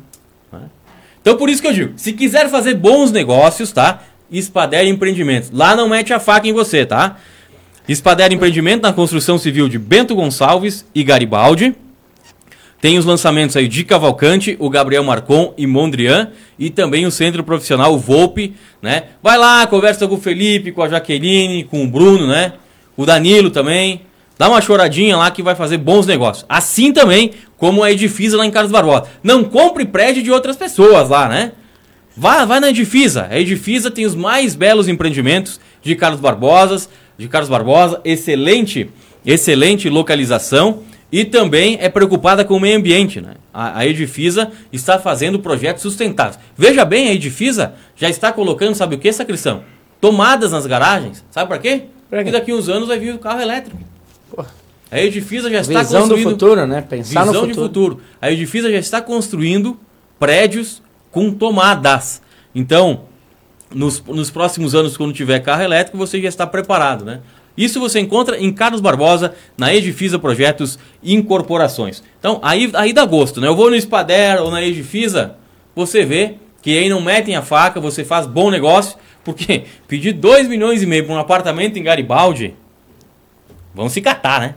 Então, por isso que eu digo: se quiser fazer bons negócios, tá? Espadere Empreendimentos. Lá não mete a faca em você, tá? Espadere Empreendimento na construção civil de Bento Gonçalves e Garibaldi. Tem os lançamentos aí de Cavalcante, o Gabriel Marcon e Mondrian. E também o Centro Profissional Volpe, né? Vai lá, conversa com o Felipe, com a Jaqueline, com o Bruno, né? O Danilo também. Dá uma choradinha lá que vai fazer bons negócios. Assim também como a Edifisa lá em Carlos Barbosa. Não compre prédio de outras pessoas lá, né? Vá, vai na Edifisa. A Edifisa tem os mais belos empreendimentos de Carlos Barbosa, de Carlos Barbosa, excelente, excelente localização e também é preocupada com o meio ambiente, né? A, a Edifisa está fazendo projetos sustentáveis. Veja bem, a Edifisa já está colocando, sabe o que, Sacristão? Tomadas nas garagens. Sabe para quê? Porque daqui uns anos vai vir o carro elétrico. A Edifisa já está Visão do construindo... futuro, né? Pensar Visão no de futuro. futuro. A Edifisa já está construindo prédios com tomadas. Então, nos, nos próximos anos, quando tiver carro elétrico, você já está preparado, né? Isso você encontra em Carlos Barbosa, na Edifisa Projetos e Incorporações. Então, aí, aí dá gosto, né? Eu vou no Spader ou na Edifisa, você vê que aí não metem a faca, você faz bom negócio, porque pedir 2 milhões e meio para um apartamento em Garibaldi, vão se catar, né?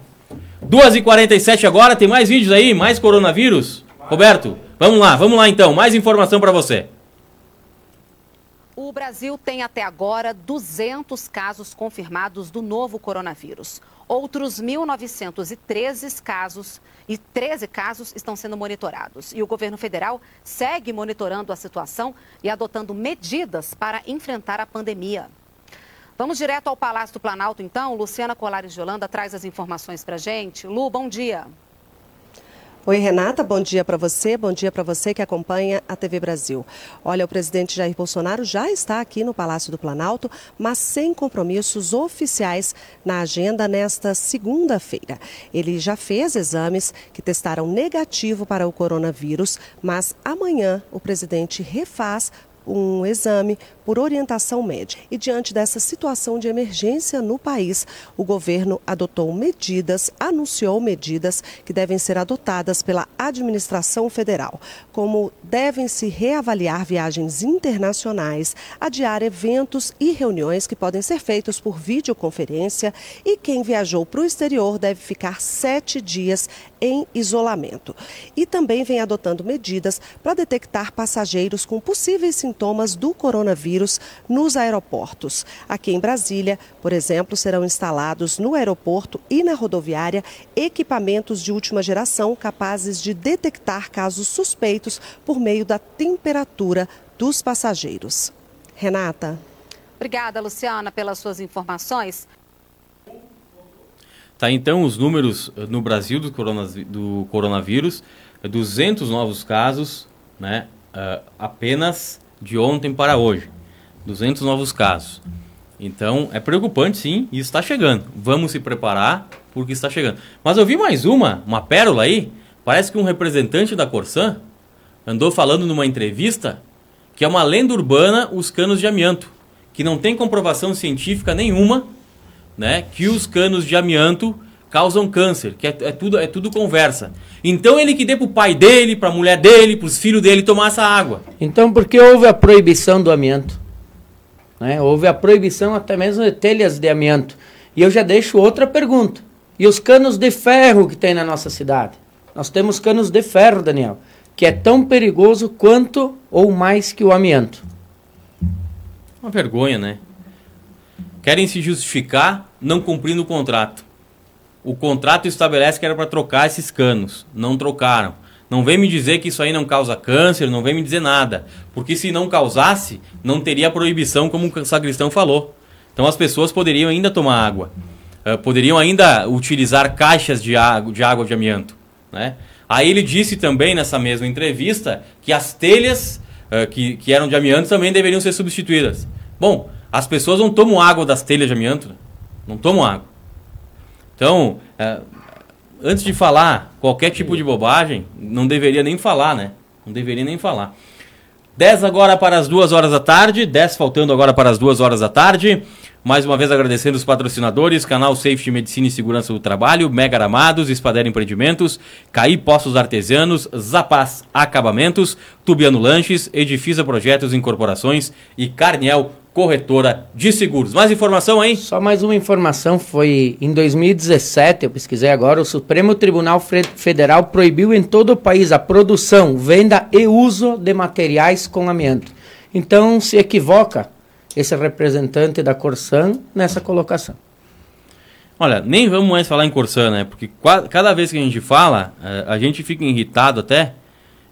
2h47 agora, tem mais vídeos aí, mais coronavírus? Roberto, vamos lá, vamos lá então, mais informação para você. O Brasil tem até agora 200 casos confirmados do novo coronavírus. Outros 1.913 casos e 13 casos estão sendo monitorados. E o governo federal segue monitorando a situação e adotando medidas para enfrentar a pandemia. Vamos direto ao Palácio do Planalto, então. Luciana Colares de Holanda traz as informações para gente. Lu, bom dia. Oi, Renata, bom dia para você, bom dia para você que acompanha a TV Brasil. Olha, o presidente Jair Bolsonaro já está aqui no Palácio do Planalto, mas sem compromissos oficiais na agenda nesta segunda-feira. Ele já fez exames que testaram negativo para o coronavírus, mas amanhã o presidente refaz um exame por orientação médica. E diante dessa situação de emergência no país, o governo adotou medidas, anunciou medidas que devem ser adotadas pela administração federal, como devem se reavaliar viagens internacionais, adiar eventos e reuniões que podem ser feitos por videoconferência e quem viajou para o exterior deve ficar sete dias em isolamento. E também vem adotando medidas para detectar passageiros com possíveis sintomas do coronavírus nos aeroportos. Aqui em Brasília, por exemplo, serão instalados no aeroporto e na rodoviária equipamentos de última geração capazes de detectar casos suspeitos por meio da temperatura dos passageiros. Renata. Obrigada, Luciana, pelas suas informações. Tá, então os números eh, no Brasil do, coronavírus, eh, 200 novos casos, né, ah, apenas de ontem para hoje. 200 novos casos. Então é preocupante sim, e está chegando. Vamos se preparar porque está chegando. Mas eu vi mais uma, uma pérola aí. Parece que um representante da Corsan andou falando numa entrevista que é uma lenda urbana os canos de amianto, que não tem comprovação científica nenhuma né, que os canos de amianto causam câncer, que é, é tudo, é tudo conversa. Então ele que dê pro pai dele, pra mulher dele, pros filhos dele tomar essa água. Então, por que houve a proibição do amianto? Né? Houve a proibição até mesmo de telhas de amianto. E eu já deixo outra pergunta. E os canos de ferro que tem na nossa cidade? Nós temos canos de ferro, Daniel, que é tão perigoso quanto ou mais que o amianto. Uma vergonha, né? Querem se justificar não cumprindo o contrato. O contrato estabelece que era para trocar esses canos. Não trocaram. Não vem me dizer que isso aí não causa câncer, não vem me dizer nada. Porque se não causasse, não teria proibição, como o sacristão falou. Então as pessoas poderiam ainda tomar água. Eh, poderiam ainda utilizar caixas de água de, água de amianto. Né? Aí ele disse também nessa mesma entrevista que as telhas eh, que, que eram de amianto também deveriam ser substituídas. Bom, as pessoas não tomam água das telhas de amianto. né? Não tomam água. Então, eh, antes de falar qualquer tipo de bobagem, não deveria nem falar, né? Não deveria nem falar. 10 agora para as 2 horas da tarde, 10 faltando agora para as 2 horas da tarde. Mais uma vez agradecendo os patrocinadores, Canal Safety Medicina e Segurança do Trabalho, Mega Aramados, Espadera Empreendimentos, Caí Poços Artesianos, Zapaz Acabamentos, Tubiano Lanches, Edifisa Projetos Incorporações e Carniel Corretora de Seguros. Mais informação aí? Só mais uma informação, foi em 2017, eu pesquisei agora, o Supremo Tribunal Federal proibiu em todo o país a produção, venda e uso de materiais com amianto. Então se equivoca esse representante da Corsan nessa colocação. Olha, nem vamos mais falar em Corsan, né? Porque cada vez que a gente fala, eh, a gente fica irritado até,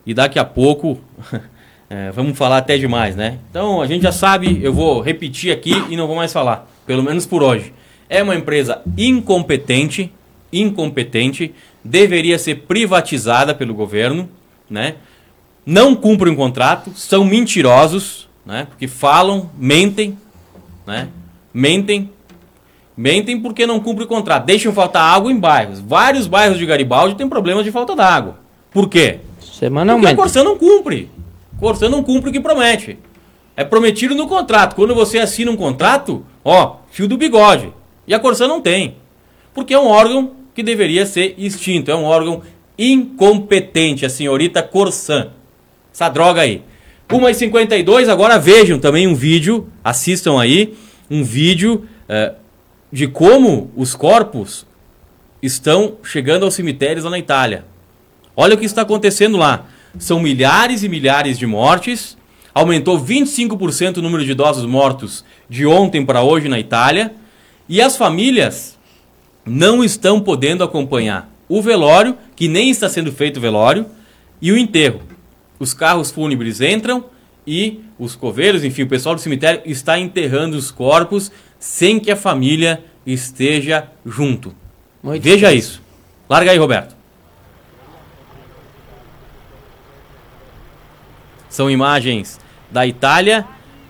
e daqui a pouco eh, vamos falar até demais, né? Então a gente já sabe, eu vou repetir aqui e não vou mais falar, pelo menos por hoje. É uma empresa incompetente, incompetente, deveria ser privatizada pelo governo, né? Não cumprem o contrato, são mentirosos, né? Porque falam, mentem, né? Mentem, mentem porque não cumprem o contrato. Deixam faltar água em bairros. Vários bairros de Garibaldi têm problemas de falta d'água. Por quê? Porque a Semanalmente. Corsã não cumpre. Corsã não cumpre o que promete. É prometido no contrato. Quando você assina um contrato, ó, fio do bigode. E a Corsã não tem. Porque é um órgão que deveria ser extinto. É um órgão incompetente, a senhorita Corsã. Essa droga aí. 1h52, agora vejam também um vídeo, assistam aí, um vídeo eh, de como os corpos estão chegando aos cemitérios lá na Itália. Olha o que está acontecendo lá. São milhares e milhares de mortes. Aumentou 25% o número de idosos mortos de ontem para hoje na Itália. E as famílias não estão podendo acompanhar o velório, que nem está sendo feito o velório, e o enterro. Os carros fúnebres entram e os coveiros, enfim, o pessoal do cemitério está enterrando os corpos sem que a família esteja junto. Muito Veja isso. Larga aí, Roberto. São imagens da Itália.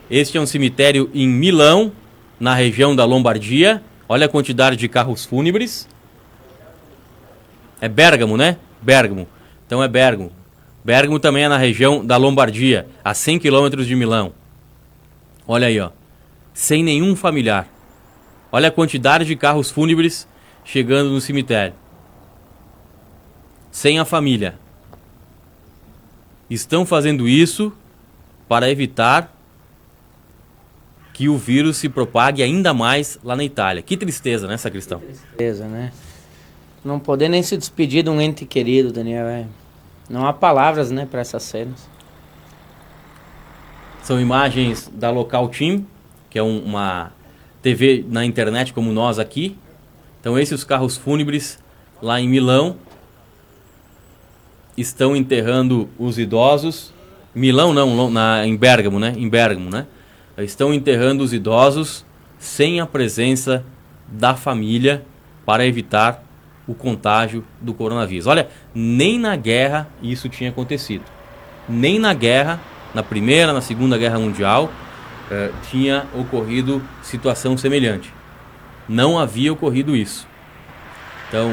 Este é um cemitério em Milão, na região da Lombardia. Olha a quantidade de carros fúnebres. É Bérgamo, né? Bérgamo. Então é Bérgamo. Bérgamo também é na região da Lombardia, a 100 quilômetros de Milão. Olha aí, ó. Sem nenhum familiar. Olha a quantidade de carros fúnebres chegando no cemitério. Sem a família. Estão fazendo isso para evitar que o vírus se propague ainda mais lá na Itália. Que tristeza, né, Sacristão? Tristeza, né? Não poder nem se despedir de um ente querido, Daniel. É... Não há palavras, né, para essas cenas. São imagens da Local Team, que é um- uma TV na internet como nós aqui. Então esses carros fúnebres lá em Milão estão enterrando os idosos. Milão não, na, em Bérgamo, né? Em Bérgamo, né? Estão enterrando os idosos sem a presença da família para evitar o contágio do coronavírus. Olha, nem na guerra isso tinha acontecido. Nem na guerra, na Primeira, na Segunda Guerra Mundial, eh, tinha ocorrido situação semelhante. Não havia ocorrido isso. Então,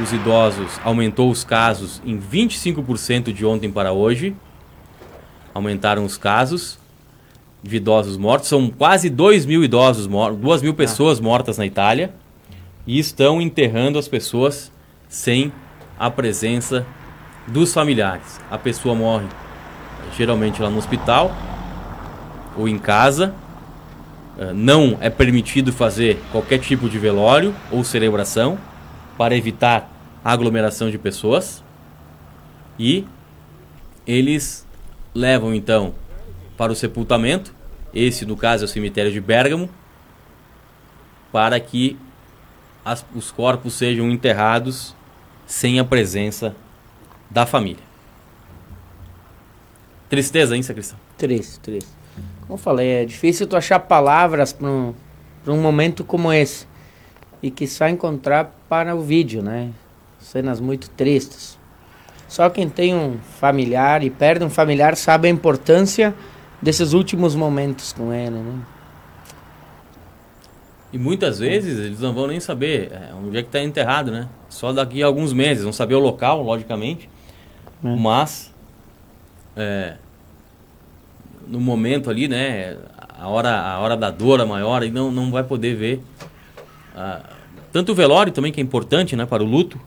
os idosos aumentou os casos em 25% de ontem para hoje. Aumentaram os casos de idosos mortos. São quase 2 mil idosos mortos, 2 mil pessoas mortas na Itália. E estão enterrando as pessoas sem a presença dos familiares. A pessoa morre geralmente lá no hospital ou em casa. Eh, Não é permitido fazer qualquer tipo de velório ou celebração para evitar a aglomeração de pessoas. E eles levam então para o sepultamento, esse no caso é o cemitério de Bérgamo, para que as- os corpos sejam enterrados sem a presença da família. Tristeza, hein, Sacristão? Triste, triste. Como eu falei, é difícil tu achar palavras para um, um momento como esse. E que só encontrar para o vídeo, né? Cenas muito tristes. Só quem tem um familiar e perde um familiar sabe a importância desses últimos momentos com ele, né? E muitas vezes eles não vão nem saber é, onde é que está enterrado, né? Só daqui a alguns meses. Vão saber o local, logicamente. É. Mas, é, no momento ali, né? A hora, a hora da dor a maior, e não, não vai poder ver. Ah, tanto o velório também, que é importante, né? Para o luto.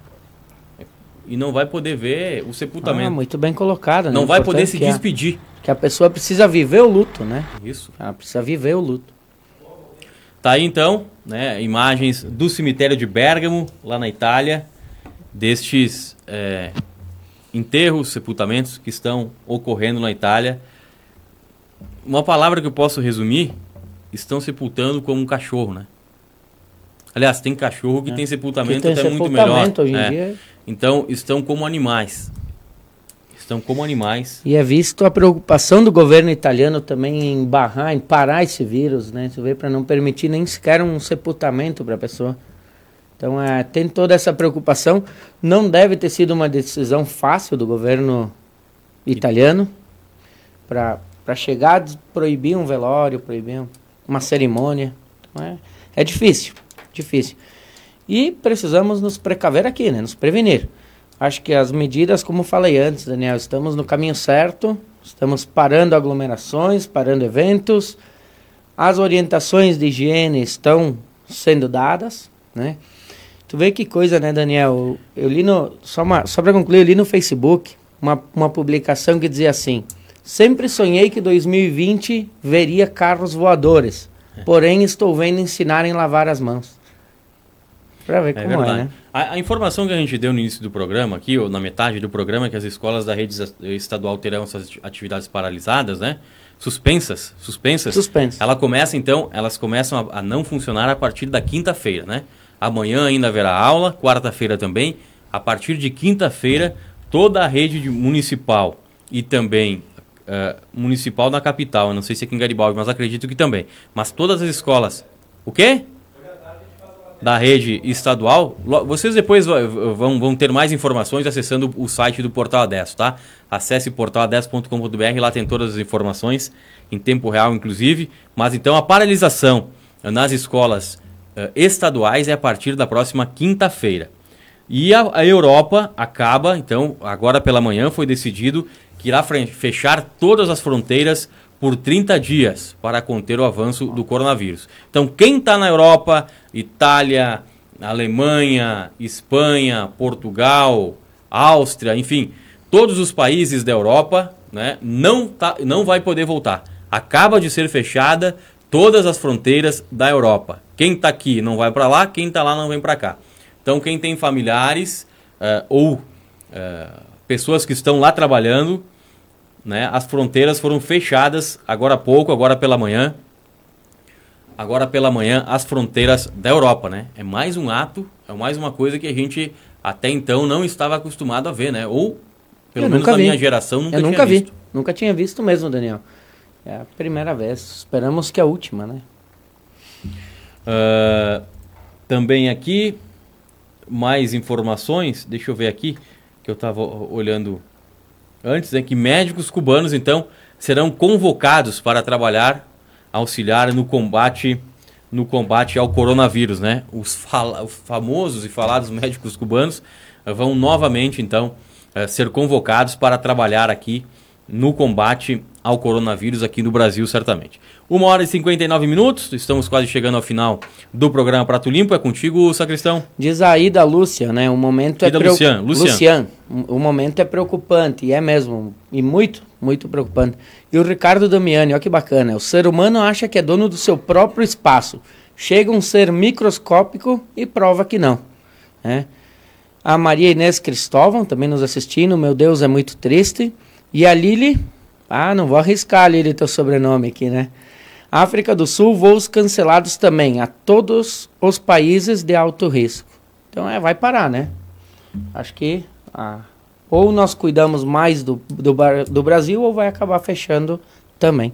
E não vai poder ver o Ah, sepultamento. muito bem colocado, né? não vai poder se que a- despedir. que a pessoa precisa viver o luto, né? Isso. Ela precisa viver o luto. Tá aí então, né, imagens do cemitério de Bérgamo, lá na Itália, destes é, enterros, sepultamentos que estão ocorrendo na Itália. Uma palavra que eu posso resumir, estão sepultando como um cachorro, né? Aliás, tem cachorro que tem sepultamento Que tem até muito melhor. sepultamento hoje em é. dia. Então, estão como animais. Estão como animais. E é visto a preocupação do governo italiano também em barrar, em parar esse vírus, né? Você vê para não permitir nem sequer um sepultamento para a pessoa. Então, é, tem toda essa preocupação. Não deve ter sido uma decisão fácil do governo italiano para chegar a proibir um velório, proibir um- uma cerimônia. Então é, é difícil, difícil. E precisamos nos precaver aqui, né? Nos prevenir. Acho que as medidas, como falei antes, Daniel, estamos no caminho certo, estamos parando aglomerações, parando eventos, as orientações de higiene estão sendo dadas, né? Tu vê que coisa, né, Daniel? Eu li no. Só, uma, só para concluir, eu li no Facebook uma, uma publicação que dizia assim: Sempre sonhei que 2020 veria carros voadores, porém estou vendo ensinarem a lavar as mãos. Pra ver É como é, verdade. né? A, a informação que a gente deu no início do programa, aqui, ou na metade do programa, é que as escolas da rede es- estadual terão essas ati- atividades paralisadas, né? Suspensas, suspensas. Suspenso. Ela começa, então, elas começam a, a não funcionar a partir da quinta-feira, né? Amanhã ainda haverá aula, quarta-feira também. A partir de quinta-feira, toda a rede de- municipal e também eh, municipal na capital, eu não sei se é aqui em Garibaldi, mas acredito que também. Mas todas as escolas. O quê? Da rede estadual. Vocês depois vão, vão ter mais informações acessando o site do Portal Adesso, tá? Acesse portaladesso.com.br, lá tem todas as informações, em tempo real, inclusive. Mas então a paralisação eh, nas escolas eh, estaduais é a partir da próxima quinta-feira. E a, a Europa acaba, então, agora pela manhã foi decidido que irá fechar todas as fronteiras por 30 dias para conter o avanço do coronavírus. Então, quem está na Europa, Itália, Alemanha, Espanha, Portugal, Áustria, enfim, todos os países da Europa, né, não, tá, não vai poder voltar. Acaba de ser fechada todas as fronteiras da Europa. Quem está aqui não vai para lá, quem está lá não vem para cá. Então, quem tem familiares eh, ou eh, pessoas que estão lá trabalhando, né, as fronteiras foram fechadas agora há pouco, agora pela manhã. Agora pela manhã, as fronteiras da Europa, né? É mais um ato, é mais uma coisa que a gente até então não estava acostumado a ver, né? Ou, pelo Eu menos na vi. minha geração, nunca Eu tinha nunca vi. visto. Nunca tinha visto mesmo, Daniel. É a primeira vez. Esperamos que a última, né? Ah, também aqui, mais informações, deixa eu ver aqui, que eu estava olhando antes, é que médicos cubanos, então, serão convocados para trabalhar, auxiliar no combate no combate ao coronavírus, né? Os, fala- os famosos e falados médicos cubanos vão novamente, então, eh, ser convocados para trabalhar aqui no combate ao coronavírus aqui no Brasil, certamente. Uma hora e 59 minutos, estamos quase chegando ao final do programa Prato Limpo. É contigo, Sacristão. Diz a Ida Lúcia, né? O momento Ida é preo- Lucian, Lucian. Lucian, o o momento é preocupante, e é mesmo, e muito, muito preocupante. E o Ricardo Damiani, olha que bacana, o ser humano acha que é dono do seu próprio espaço. Chega um ser microscópico e prova que não. Né? A Maria Inês Cristóvão, também nos assistindo, meu Deus, é muito triste. E a Lili, ah, não vou arriscar, Lili, teu sobrenome aqui, né? África do Sul, voos cancelados também a todos os países de alto risco. Então é, vai parar, né? Acho que ah, ou nós cuidamos mais do, do, do Brasil ou vai acabar fechando também.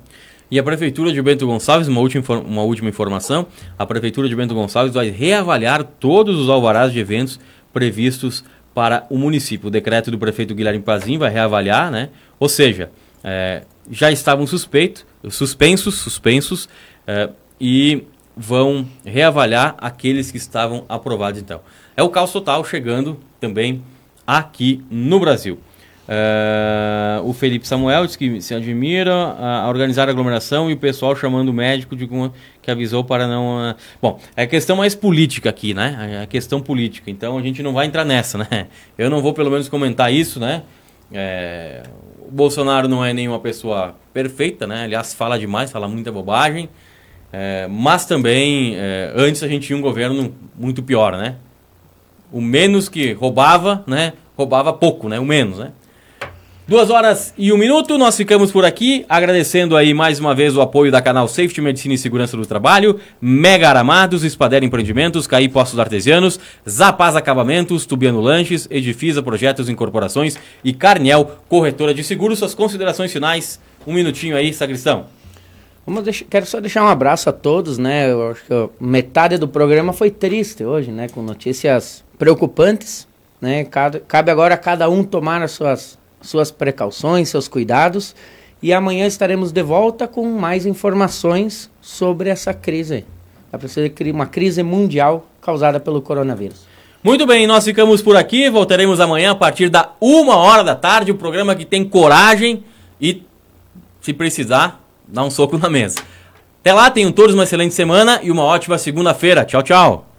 E a Prefeitura de Bento Gonçalves, uma última, uma última informação, a Prefeitura de Bento Gonçalves vai reavaliar todos os alvarás de eventos previstos para o município. O decreto do prefeito Guilherme Pazim vai reavaliar, né? Ou seja, eh, já estavam suspeitos, suspensos, suspensos, eh, e vão reavaliar aqueles que estavam aprovados então. É o caos total chegando também aqui no Brasil. Eh, o Felipe Samuel diz que se admira a, organizar a aglomeração e o pessoal chamando o médico de uma- que avisou para não. ah, Bom, é questão mais política aqui, né? É a questão política. Então a gente não vai entrar nessa, né? Eu não vou pelo menos comentar isso, né? É, o Bolsonaro não é nenhuma pessoa perfeita, né? Aliás, fala demais, fala muita bobagem. É, mas também, é, antes a gente tinha um governo muito pior, né? O menos que roubava, né? Roubava pouco, né? O menos, né? Duas horas e um minuto, nós ficamos por aqui, agradecendo aí mais uma vez o apoio da canal Safety Medicina e Segurança do Trabalho, Mega Aramados, Espader Empreendimentos, Caí Postos Artesianos, Zapaz Acabamentos, Tubiano Lanches, Edifisa Projetos Incorporações e Carniel Corretora de Seguros. Suas considerações finais, um minutinho aí, Sacristão. Deixar- quero só deixar um abraço a todos, né? Eu acho que metade do programa foi triste hoje, né? Com notícias preocupantes, né? Cabe agora a cada um tomar as suas suas precauções, seus cuidados. E amanhã estaremos de volta com mais informações sobre essa crise. Para ser uma crise mundial causada pelo coronavírus. Muito bem, nós ficamos por aqui. Voltaremos amanhã a partir da uma hora da tarde. O programa que tem coragem e, se precisar, dá um soco na mesa. Até lá, tenham todos uma excelente semana e uma ótima segunda-feira. Tchau, tchau.